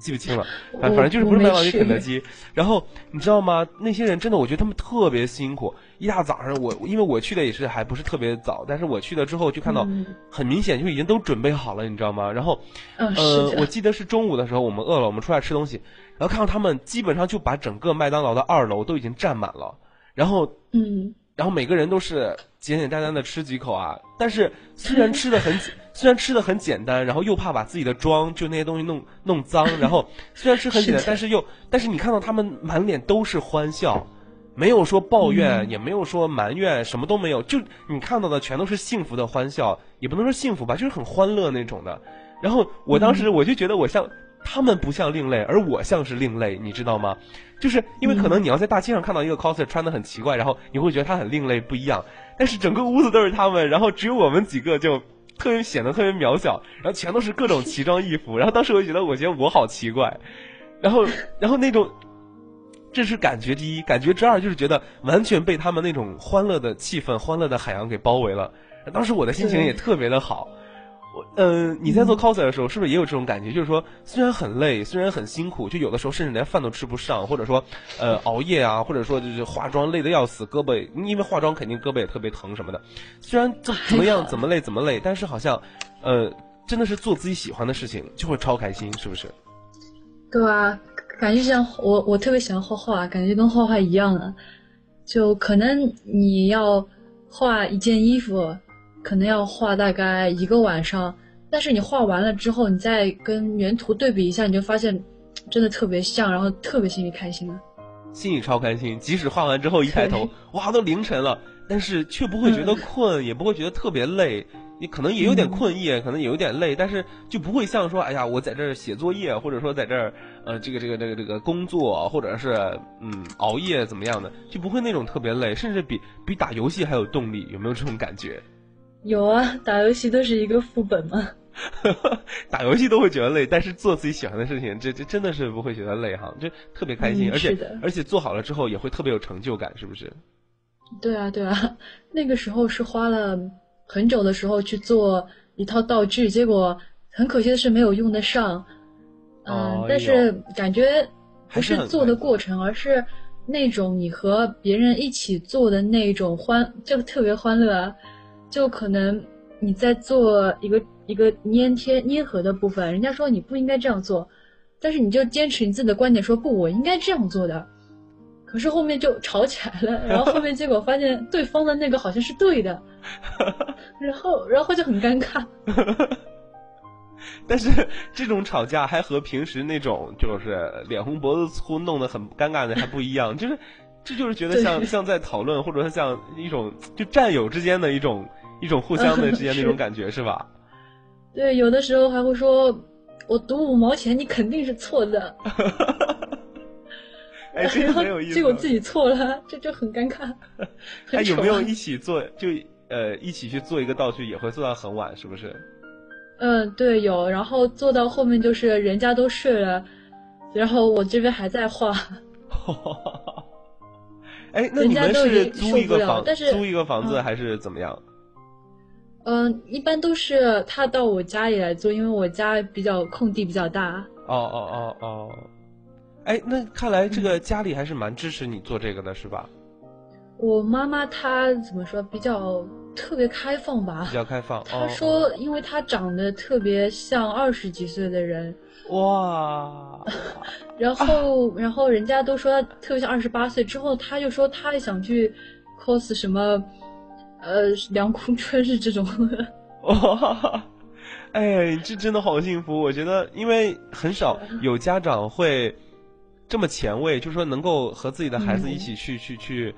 记不清了，反反正就是不是麦当劳就肯德基。然后你知道吗？那些人真的，我觉得他们特别辛苦。一大早上，我因为我去的也是还不是特别早，但是我去了之后就看到，很明显就已经都准备好了，你知道吗？然后，呃，我记得是中午的时候，我们饿了，我们出来吃东西，然后看到他们基本上就把整个麦当劳的二楼都已经占满了，然后，
嗯。
然后每个人都是简简单单的吃几口啊，但是虽然 *laughs* 吃的很虽然吃的很简单，然后又怕把自己的妆就那些东西弄弄脏，然后 *laughs* 虽然吃很简单，但是又但是你看到他们满脸都是欢笑，没有说抱怨，也没有说埋怨，什么都没有，就你看到的全都是幸福的欢笑，也不能说幸福吧，就是很欢乐那种的。然后我当时我就觉得我像他们不像另类，而我像是另类，你知道吗？就是因为可能你要在大街上看到一个 coser 穿的很奇怪，然后你会觉得他很另类不一样，但是整个屋子都是他们，然后只有我们几个就特别显得特别渺小，然后全都是各种奇装异服，然后当时我就觉得我觉得我好奇怪，然后然后那种这是感觉第一，感觉之二就是觉得完全被他们那种欢乐的气氛、欢乐的海洋给包围了，当时我的心情也特别的好。我嗯，你在做 coser 的时候，是不是也有这种感觉？就是说，虽然很累，虽然很辛苦，就有的时候甚至连饭都吃不上，或者说，呃，熬夜啊，或者说就是化妆累得要死，胳膊因为化妆肯定胳膊也特别疼什么的。虽然怎怎么样，怎么累怎么累，但是好像，呃，真的是做自己喜欢的事情就会超开心，是不是？
对啊，感觉像我，我特别喜欢画画，感觉跟画画一样的，就可能你要画一件衣服。可能要画大概一个晚上，但是你画完了之后，你再跟原图对比一下，你就发现真的特别像，然后特别心里开心了。
心里超开心，即使画完之后一抬头，哇，都凌晨了，但是却不会觉得困，也不会觉得特别累。你可能也有点困意，可能也有点累，但是就不会像说，哎呀，我在这儿写作业，或者说在这儿，呃，这个这个这个这个工作，或者是嗯熬夜怎么样的，就不会那种特别累，甚至比比打游戏还有动力，有没有这种感觉？
有啊，打游戏都是一个副本嘛。*laughs*
打游戏都会觉得累，但是做自己喜欢的事情，这这真的是不会觉得累哈，就特别开心，而且而且做好了之后也会特别有成就感，是不是？
对啊，对啊，*laughs* 那个时候是花了很久的时候去做一套道具，结果很可惜的是没有用得上。嗯，但是感觉不是做的过程，而是那种你和别人一起做的那种欢，就特别欢乐。就可能你在做一个一个粘贴粘合的部分，人家说你不应该这样做，但是你就坚持你自己的观点，说不，我应该这样做的。可是后面就吵起来了，然后后面结果发现对方的那个好像是对的，*laughs* 然后然后就很尴尬。*laughs*
但是这种吵架还和平时那种就是脸红脖子粗弄得很尴尬的还不一样，就是这就是觉得像 *laughs* 像在讨论，或者说像一种就战友之间的一种。一种互相的之间那种感觉是吧？*laughs*
对，有的时候还会说，我赌五毛钱，你肯定是错的。*laughs*
哎，这个很有意思。*laughs*
结果自己错了，这就很尴尬。
哎，有没有一起做？就呃，一起去做一个道具，也会做到很晚，是不是？
嗯，对，有。然后做到后面就是人家都睡了，然后我这边还在画。
哎，那你们是租一个房，租一个房子还是怎么样？
嗯，一般都是他到我家里来做，因为我家比较空地比较大。
哦哦哦哦，哎，那看来这个家里还是蛮支持你做这个的，是吧？
我妈妈她怎么说，比较特别开放吧？
比较开放。
她说，因为她长得特别像二十几岁的人。
哇。*laughs*
然后，然后人家都说她特别像二十八岁，之后她就说她也想去 cos 什么。呃，梁空 *laughs* 春是这种，
哇，哎，这真的好幸福。我觉得，因为很少有家长会这么前卫，就是说能够和自己的孩子一起去去去，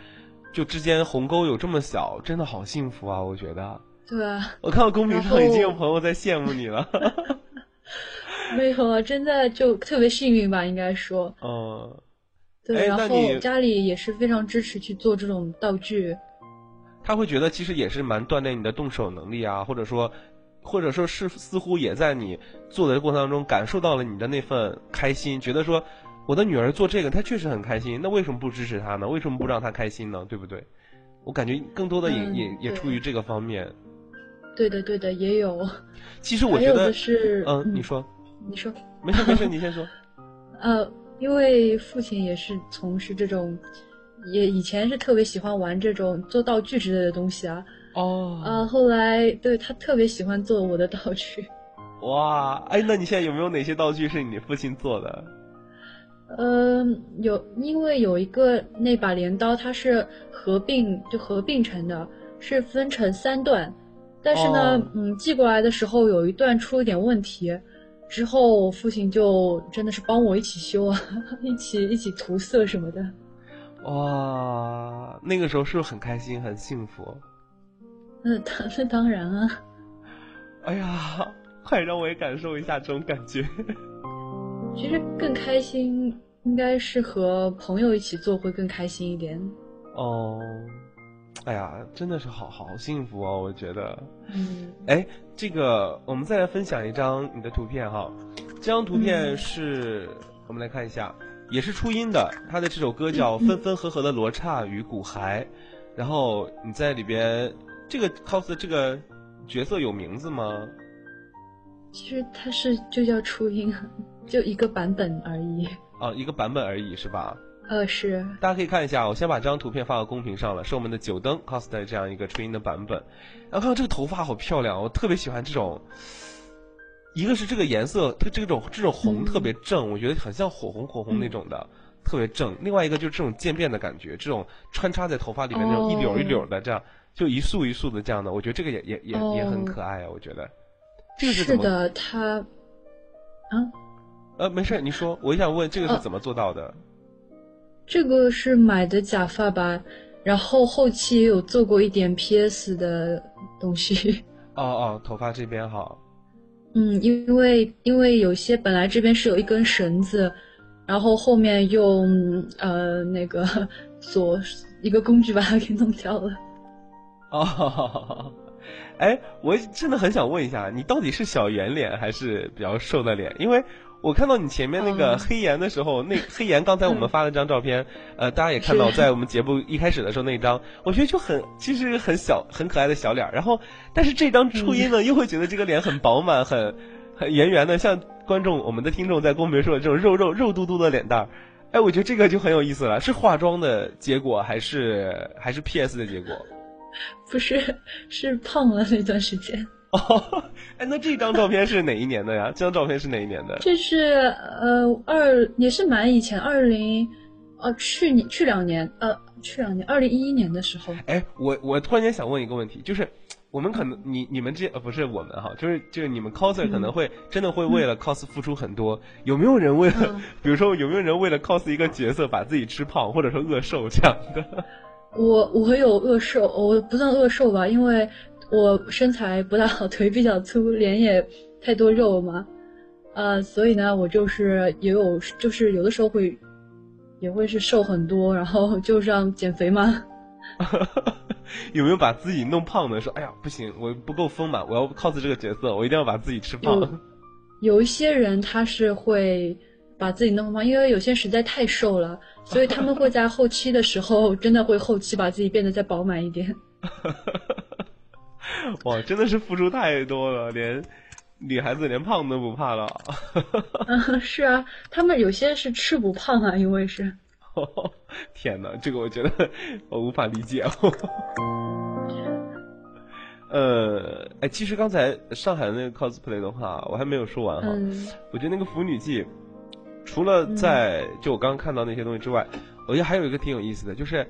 就之间鸿沟有这么小，真的好幸福啊！我觉得。
对啊。
我看到公屏上已经有朋友在羡慕你了。*laughs* *laughs*
没有啊，真的就特别幸运吧，应该说。
嗯。
对，然后家里也是非常支持去做这种道具。
他会觉得其实也是蛮锻炼你的动手能力啊，或者说，或者说是似乎也在你做的过程当中感受到了你的那份开心，觉得说我的女儿做这个她确实很开心，那为什么不支持她呢？为什么不让她开心呢？对不对？我感觉更多的也也也出于这个方面。
对的，对的，也有。
其实我觉得
是，
嗯，你说，
你说，
没事没事，你先说。*laughs*
呃，因为父亲也是从事这种，也以前是特别喜欢玩这种做道具之类的东西啊。
哦。
啊，后来对他特别喜欢做我的道具。*laughs*
哇，哎，那你现在有没有哪些道具是你父亲做的？
嗯，有，因为有一个那把镰刀，它是合并就合并成的，是分成三段，但是呢，嗯，寄过来的时候有一段出了点问题，之后我父亲就真的是帮我一起修啊，*laughs* 一起一起涂色什么的。
哇，那个时候是不是很开心很幸福？
那当那当然啊。
哎呀。*laughs* 快让我也感受一下这种感觉。*laughs*
其实更开心应该是和朋友一起做会更开心一点。
哦，哎呀，真的是好好幸福哦，我觉得。
嗯。
哎，这个我们再来分享一张你的图片哈。这张图片是我们来看一下，也是初音的，他的这首歌叫《分分合合的罗刹与骨骸》，然后你在里边，这个 cos 这个角色有名字吗？
其实它是就叫初音，*laughs* 就一个版本而已。
哦，一个版本而已是吧？
呃，是。
大家可以看一下，我先把这张图片发到公屏上了，是我们的九灯 cos 的这样一个初音的版本。然后看到这个头发好漂亮，我特别喜欢这种。一个是这个颜色，它这种这种红特别正，我觉得很像火红火红那种的，特别正。另外一个就是这种渐变的感觉，这种穿插在头发里面那种一绺一绺的，这样就一束一束的这样的，我觉得这个也也也也很可爱啊，我觉得。这个
是的，它，啊，
呃，没事，你说，我想问这个是怎么做到的？
这个是买的假发吧，然后后期也有做过一点 PS 的东西。*laughs*
哦哦，头发这边哈。
嗯，因为因为有些本来这边是有一根绳子，然后后面用呃那个锁一个工具把它给弄掉了。*laughs*
哦。哎，我真的很想问一下，你到底是小圆脸还是比较瘦的脸？因为我看到你前面那个黑岩的时候，那 *laughs* 黑岩刚才我们发了张照片，呃，大家也看到在我们节目一开始的时候那张，我觉得就很其实很小很可爱的小脸。然后，但是这张初音呢，又会觉得这个脸很饱满，很很圆圆的，像观众我们的听众在公屏说的这种肉肉肉嘟嘟的脸蛋儿。哎，我觉得这个就很有意思了，是化妆的结果还是还是 PS 的结果？
不是，是胖了那段时间。
哦，*laughs* 哎，那这张照片是哪一年的呀？这张照片是哪一年的？
这是呃二，也是蛮以前，二零，呃去年去两年，呃去两年，二零一一年的时候。
哎，我我突然间想问一个问题，就是我们可能你你们这呃不是我们哈，就是就是你们 coser 可能会真的会为了 cos 付出很多，有没有人为了，*laughs* 比如说有没有人为了 cos 一个角色把自己吃胖或者说饿瘦这样的？
我我有饿瘦，我不算饿瘦吧，因为我身材不大好，*laughs* 腿比较粗，脸也太多肉嘛，呃，所以呢，我就是也有，就是有的时候会，也会是瘦很多，然后就这样减肥嘛。*laughs*
有没有把自己弄胖的？说，哎呀，不行，我不够丰满，我要 cos 这个角色，我一定要把自己吃胖。
有一些人他是会。把自己弄胖，因为有些实在太瘦了，所以他们会在后期的时候，真的会后期把自己变得再饱满一点。*laughs* *laughs*
哇，真的是付出太多了，连女孩子连胖都不怕了。
嗯，*laughs* *laughs* 是啊，他们有些是吃不胖啊，因为是。
天哪，这个我觉得我无法理解。呃，哎，其实刚才上海的那个 cosplay 的话，我还没有说完哈。我觉得那个腐女记。除了在就我刚刚看到那些东西之外，我觉得还有一个挺有意思的，就是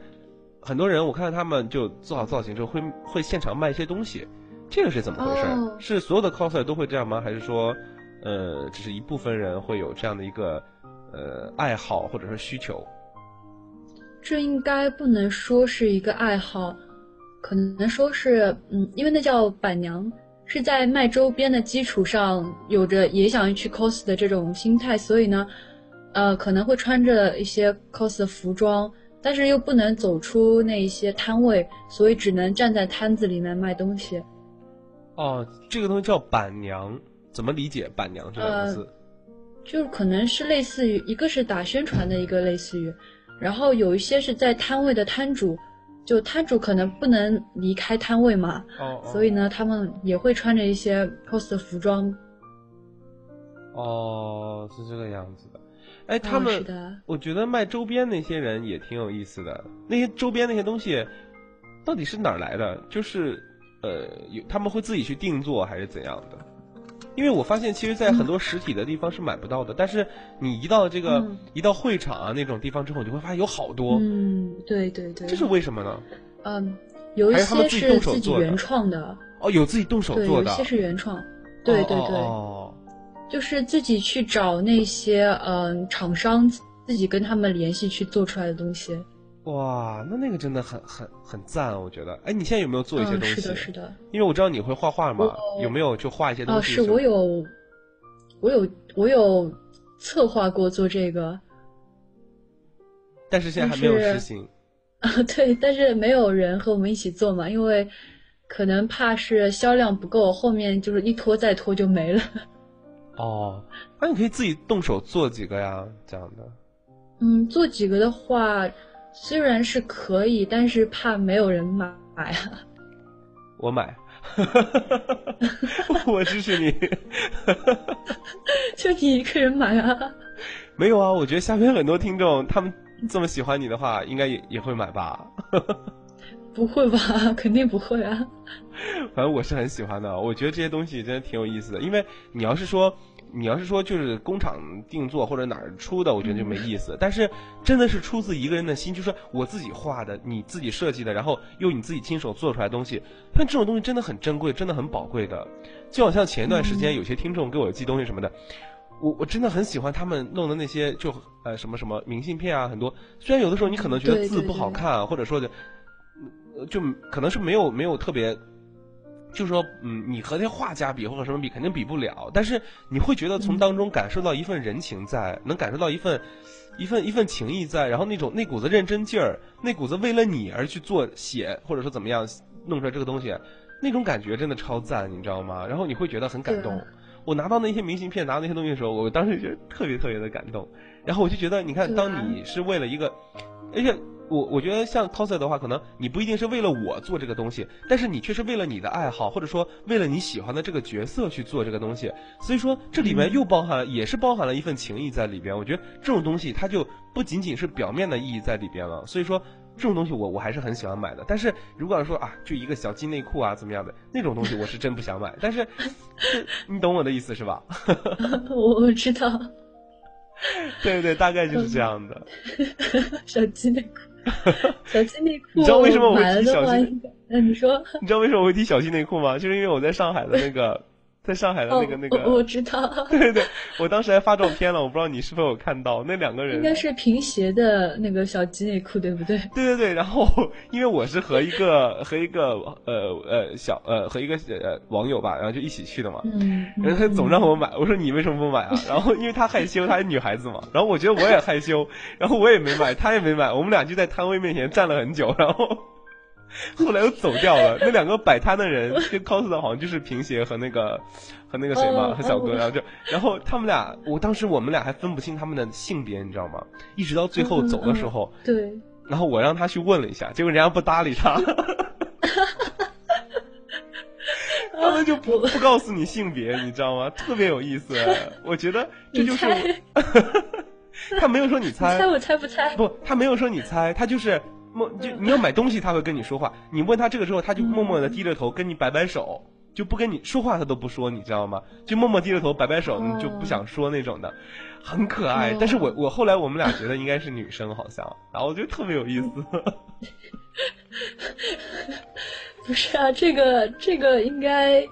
很多人我看到他们就做好造型之后会会现场卖一些东西，这个是怎么回事？是所有的 coser 都会这样吗？还是说，呃，只是一部分人会有这样的一个呃爱好或者说需求？
这应该不能说是一个爱好，可能说是嗯，因为那叫板娘。是在卖周边的基础上，有着也想去 cos 的这种心态，所以呢，呃，可能会穿着一些 cos 的服装，但是又不能走出那一些摊位，所以只能站在摊子里面卖东西。
哦，这个东西叫板娘，怎么理解“板娘”这两个字？
就可能是类似于一个是打宣传的一个类似于，然后有一些是在摊位的摊主。就摊主可能不能离开摊位嘛，所以呢，他们也会穿着一些 cos 的服装。
哦，是这个样子的。哎，他们，
是的。
我觉得卖周边那些人也挺有意思的。那些周边那些东西，到底是哪儿来的？就是，呃，有他们会自己去定做还是怎样的？因为我发现，其实，在很多实体的地方是买不到的，但是你一到这个、
嗯。
一到会场啊那种地方之后，你就会发现有好多，
嗯，对对对，
这是为什么呢？
嗯，有一些
自己动
是自己
手做的。
原创的，
哦，有自己动手，做的，
有一些是原创，对对对，
哦
就是自己去找那些嗯厂商，自己跟他们联系去做出来的东西。
哦哇，那那个真的很很很赞，我觉得。哎，你现在有没有做一些
嗯，
东西？
是的，是的。
因为我知道你会画画嘛，有没有就画一些东
哦，
西？
是我有，我有，我有策划过做这个，
但是现在还没有实行。
啊，*laughs* 对，但是没有人和我们一起做嘛，因为可能怕是销量不够，后面就是一拖再拖就没了。
哦，那你可以自己动手做几个呀，这样的。
嗯，做几个的话，虽然是可以，但是怕没有人买啊。*laughs*
我买，*laughs* 我支持你。*laughs*
就你一个人买啊？
没有啊，我觉得下面很多听众他们这么喜欢你的话，应该也也会买吧。
不会吧？*laughs* 肯定不会啊。
反正我是很喜欢的，我觉得这些东西真的挺有意思的。因为你要是说，你要是说就是工厂定做或者哪儿出的，我觉得就没意思。但是真的是出自一个人的心，就是我自己画的，你自己设计的，然后用你自己亲手做出来的东西，像这种东西真的很珍贵，真的很宝贵的。就好像前一段时间有些听众给我寄东西什么的。我我真的很喜欢他们弄的那些，就呃什么什么明信片啊，很多。虽然有的时候你可能觉得字不
对对对
好看啊，或者说的，呃就可能是没有没有特别，就是说嗯，你和那画家比或者什么比，肯定比不了。但是你会觉得从当中感受到一份人情在，能感受到一份一份一份情谊在，然后那种那股子认真劲儿，那股子为了你而去做写或者说怎么样弄出来这个东西，那种感觉真的超赞，你知道吗？然后你会觉得很感动。我拿到那些明信片，拿到那些东西的时候，我当时觉得特别特别的感动。然后我就觉得，你看，当你是为了一个，而且我我觉得像 coser 的话，可能你不一定是为了我做这个东西，但是你却是为了你的爱好，或者说为了你喜欢的这个角色去做这个东西。所以说，这里面
嗯
又包含了，也是包含了一份情谊在里边。我觉得这种东西，它就不仅仅是表面的意义在里边了。所以说。这种东西我我还是很喜欢买的，但是如果要说啊，就一个小鸡内裤啊怎么样的那种东西，我是真不想买。但是，*laughs* 你懂我的意思是吧？
我 *laughs* 我知道，*laughs*
对对，大概就是这样的。
小鸡内裤，*laughs* 小鸡内裤，
你知道为什么我会提小
嗯，你说，
你知道为什么我会提小鸡内裤吗？就是因为我在上海的那个，在上海的那个、
哦
那个，
我我知道，*laughs*
对对对，我当时还发照片了，我不知道你是否有看到那两个人
应。该是平鞋的那个小鸡内裤，对不对？
对对对，然后因为我是和一个和一个呃呃小呃和一个呃网友吧，然后就一起去的嘛，
嗯，
然后他总让我买，我说你为什么不买啊？然后因为他害羞，她是女孩子嘛，然后我觉得我也害羞，然后我也没买，他也没买，我们俩就在摊位面前站了很久，然后 *laughs* 后来又走掉了。那两个摆摊的人跟 cos 的好像就是平鞋和那个和那个谁嘛，
哦
和小哥，
哦
然后就然后他们俩，我当时我们俩还分不清他们的性别，你知道吗？一直到最后走的时候，
对，
然后我让他去问了一下，结果人家不搭理他。他们就不不告诉你性别，你知道吗？特别有意思，我觉得这就是
猜，*laughs*
他没有说你
你
猜
猜，我猜不猜？
不，他没有说你猜，他就是默就你要买东西，他会跟你说话。你问他这个时候，他就默默的低着头跟你摆摆手，就不跟你说话，他都不说，你知道吗？就默默低着头摆摆手，你就不想说那种的，很可爱。
哦
但是我我后来我们俩觉得应该是女生，好像，然后我觉得特别有意思。*laughs*
不是啊，这个这个应该，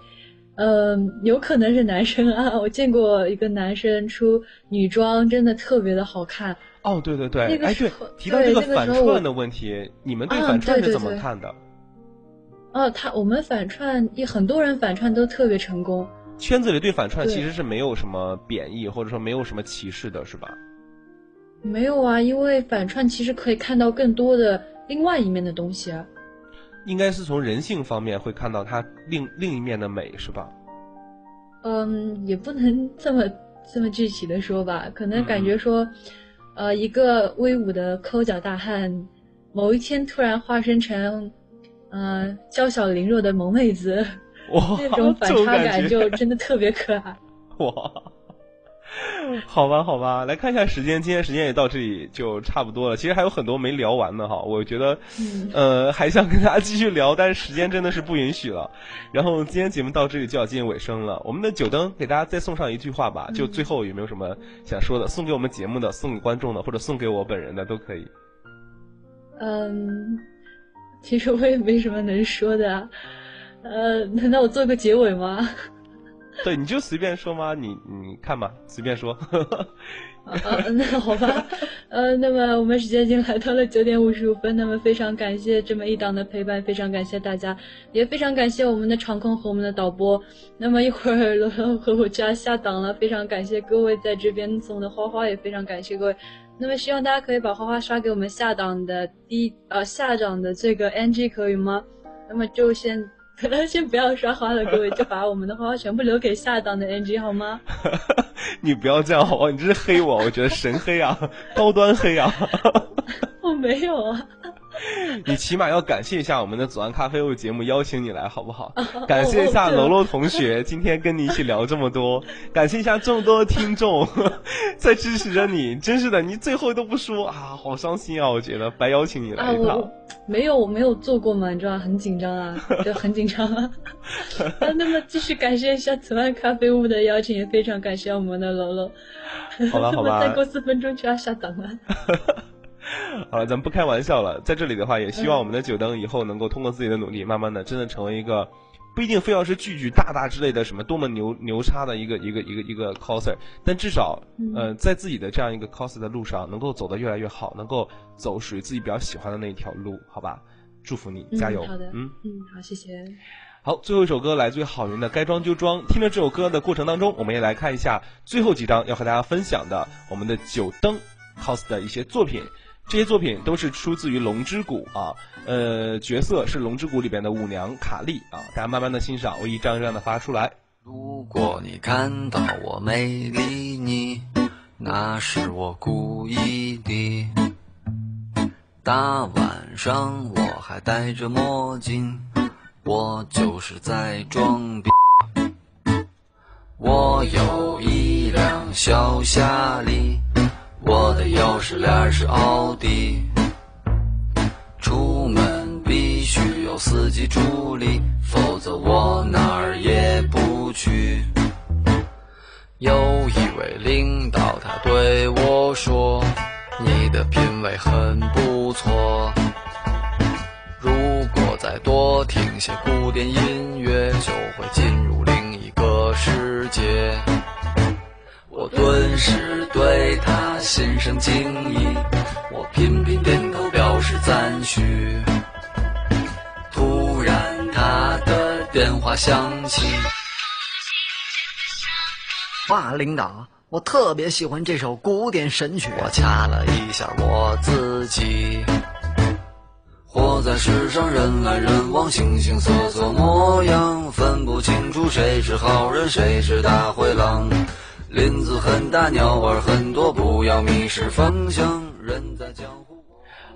嗯、有可能是男生啊。我见过一个男生出女装，真的特别的好看。
哦，对对对，
那个
哎对，提到这个反串的问题，你们对
啊
反串是怎么看的？
哦，他我们反串，也很多人反串都特别成功。
圈子里对反串其实是没有什么贬义，或者说没有什么歧视的，是吧？
没有啊，因为反串其实可以看到更多的另外一面的东西啊。
应该是从人性方面会看到它另另一面的美，是吧？
嗯，也不能 *laughs* 这么这么具体的说吧，可能感
嗯
觉说，呃，一个威武的抠脚大汉，某一天突然化身成，呃，娇小羸弱的萌妹子，
哇，
那种反差
感
就真的特别可爱。*laughs*
哇，*laughs* 好吧，好吧，来看一下时间，今天时间也到这里就差不多了。其实还有很多没聊完的哈，我觉得，呃，还想跟大家继续聊，但是时间真的是不允许了。然后今天节目到这里就要接近尾声了，我们的九灯给大家再送上一句话吧，就最后有没有什么想说的？送给我们节目的，送给观众的，或者送给我本人的都可以。
嗯，其实我也没什么能说的，呃，难道我做个结尾吗？*laughs*
对，你就随便说嘛，你你看吧，随便说。*laughs*
啊，那好吧，呃，那么我们时间已经来到了九点五十五分，那么非常感谢这么一档的陪伴，非常感谢大家，也非常感谢我们的场控和我们的导播。那么一会儿罗罗和我就要下档了，非常感谢各位在这边送的花花，也非常感谢各位。那么希望大家可以把花花刷给我们下档的第呃下档的这个 NG 可以吗？那么就先。可能先不要刷花了，各位就把我们的花花全部留给下档的 NG 好吗？*laughs*
你不要这样好不好？你这是黑我，我觉得神黑啊，高端黑啊。*laughs*
我没有啊。*laughs*
你起码要感谢一下我们的左岸咖啡屋节目邀请你来好不好？*laughs* 感谢一下楼楼同学今天跟你一起聊这么多，感谢一下这么多的听众 *laughs* 在支持着你，真是的，你最后都不说啊，好伤心啊！我觉得白邀请你来一趟。
没有，我没有做过嘛，你知道很紧张啊，就很紧张啊。那么继续感谢一下左岸咖啡屋的邀请，也非常感谢我们的楼楼。
好了，好吧。
再过四分钟就要下档了。*laughs*
好了，咱们不开玩笑了。在这里的话，也希望我们的九灯以后能够通过自己的努力，慢慢的真的成为一个，不一定非要是句句大大之类的什么多么牛牛叉的一个一个一个一个 coser，但至少，呃，在自己的这样一个 coser 的路上，能够走得越来越好，能够走属于自己比较喜欢的那一条路，好吧？祝福你，加油！
好的，嗯嗯，好，谢谢。
好，最后一首歌来自于郝云的《该装就装》。听了这首歌的过程当中，我们也来看一下最后几张要和大家分享的我们的九灯 cos 的一些作品。这些作品都是出自于《龙之谷》啊，呃，角色是《龙之谷》里边的舞娘卡莉啊，大家慢慢的欣赏，我一张一张的发出来。
如果你看到我没理你，那是我故意的。大晚上我还戴着墨镜，我就是在装逼。我有一辆小夏利。我的钥匙链是奥迪，出门必须有司机助力，否则我哪儿也不去。有一位领导，他对我说：“你的品味很不错，如果再多听些古典音乐，就会进入另一个世界。”我顿时对他心生敬意，我频频点头表示赞许。突然，他的电话响起。哇，领导，我特别喜欢这首古典神曲。我掐了一下我自己。活在世上，人来人往，形形色色模样，分不清楚谁是好人，谁是大灰狼。林子很大，鸟儿很多，不要迷失方向。人在江湖。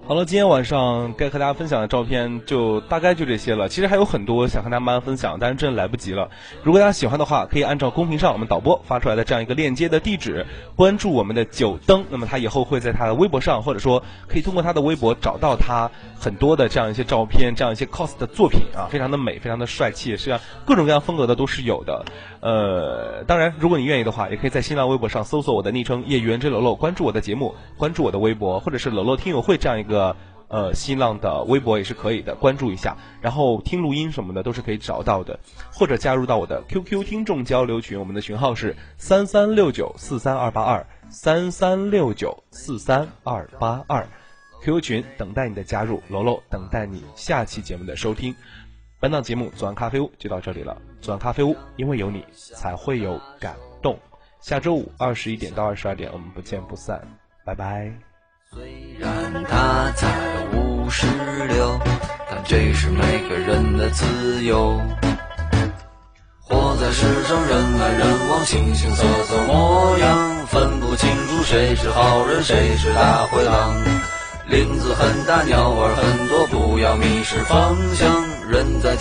好了，今天晚上该和大家分享的照片就大概就这些了。其实还有很多想和大家慢慢分享，但是真的来不及了。如果大家喜欢的话，可以按照公屏上我们导播发出来的这样一个链接的地址，关注我们的九灯。那么他以后会在他的微博上，或者说可以通过他的微博找到他很多的这样一些照片，这样一些 cos 的作品啊，非常的美，非常的帅气，实际上各种各样风格的都是有的。呃，当然，如果你愿意的话，也可以在新浪微博上搜索我的昵称“业余 NJ 楼楼”，关注我的节目，关注我的微博，或者是“楼楼听友会”这样一个呃新浪的微博也是可以的，关注一下，然后听录音什么的都是可以找到的，或者加入到我的 QQ 听众交流群，我们的群号是三三六九四三二八二三三六九四三二八二，QQ 群等待你的加入，楼楼等待你下期节目的收听。本档节目《左岸咖啡屋》就到这里了，《左岸咖啡屋》因为有你才会有感动。下周五二十一点到二十二点，我们不见不散，拜拜。
虽然他才五十六，但这是每个人的自由。活在世上，人来人往，形形色色模样，分不清楚谁是好人，谁是大灰狼。林子很大，鸟儿很多，不要迷失方向。人在。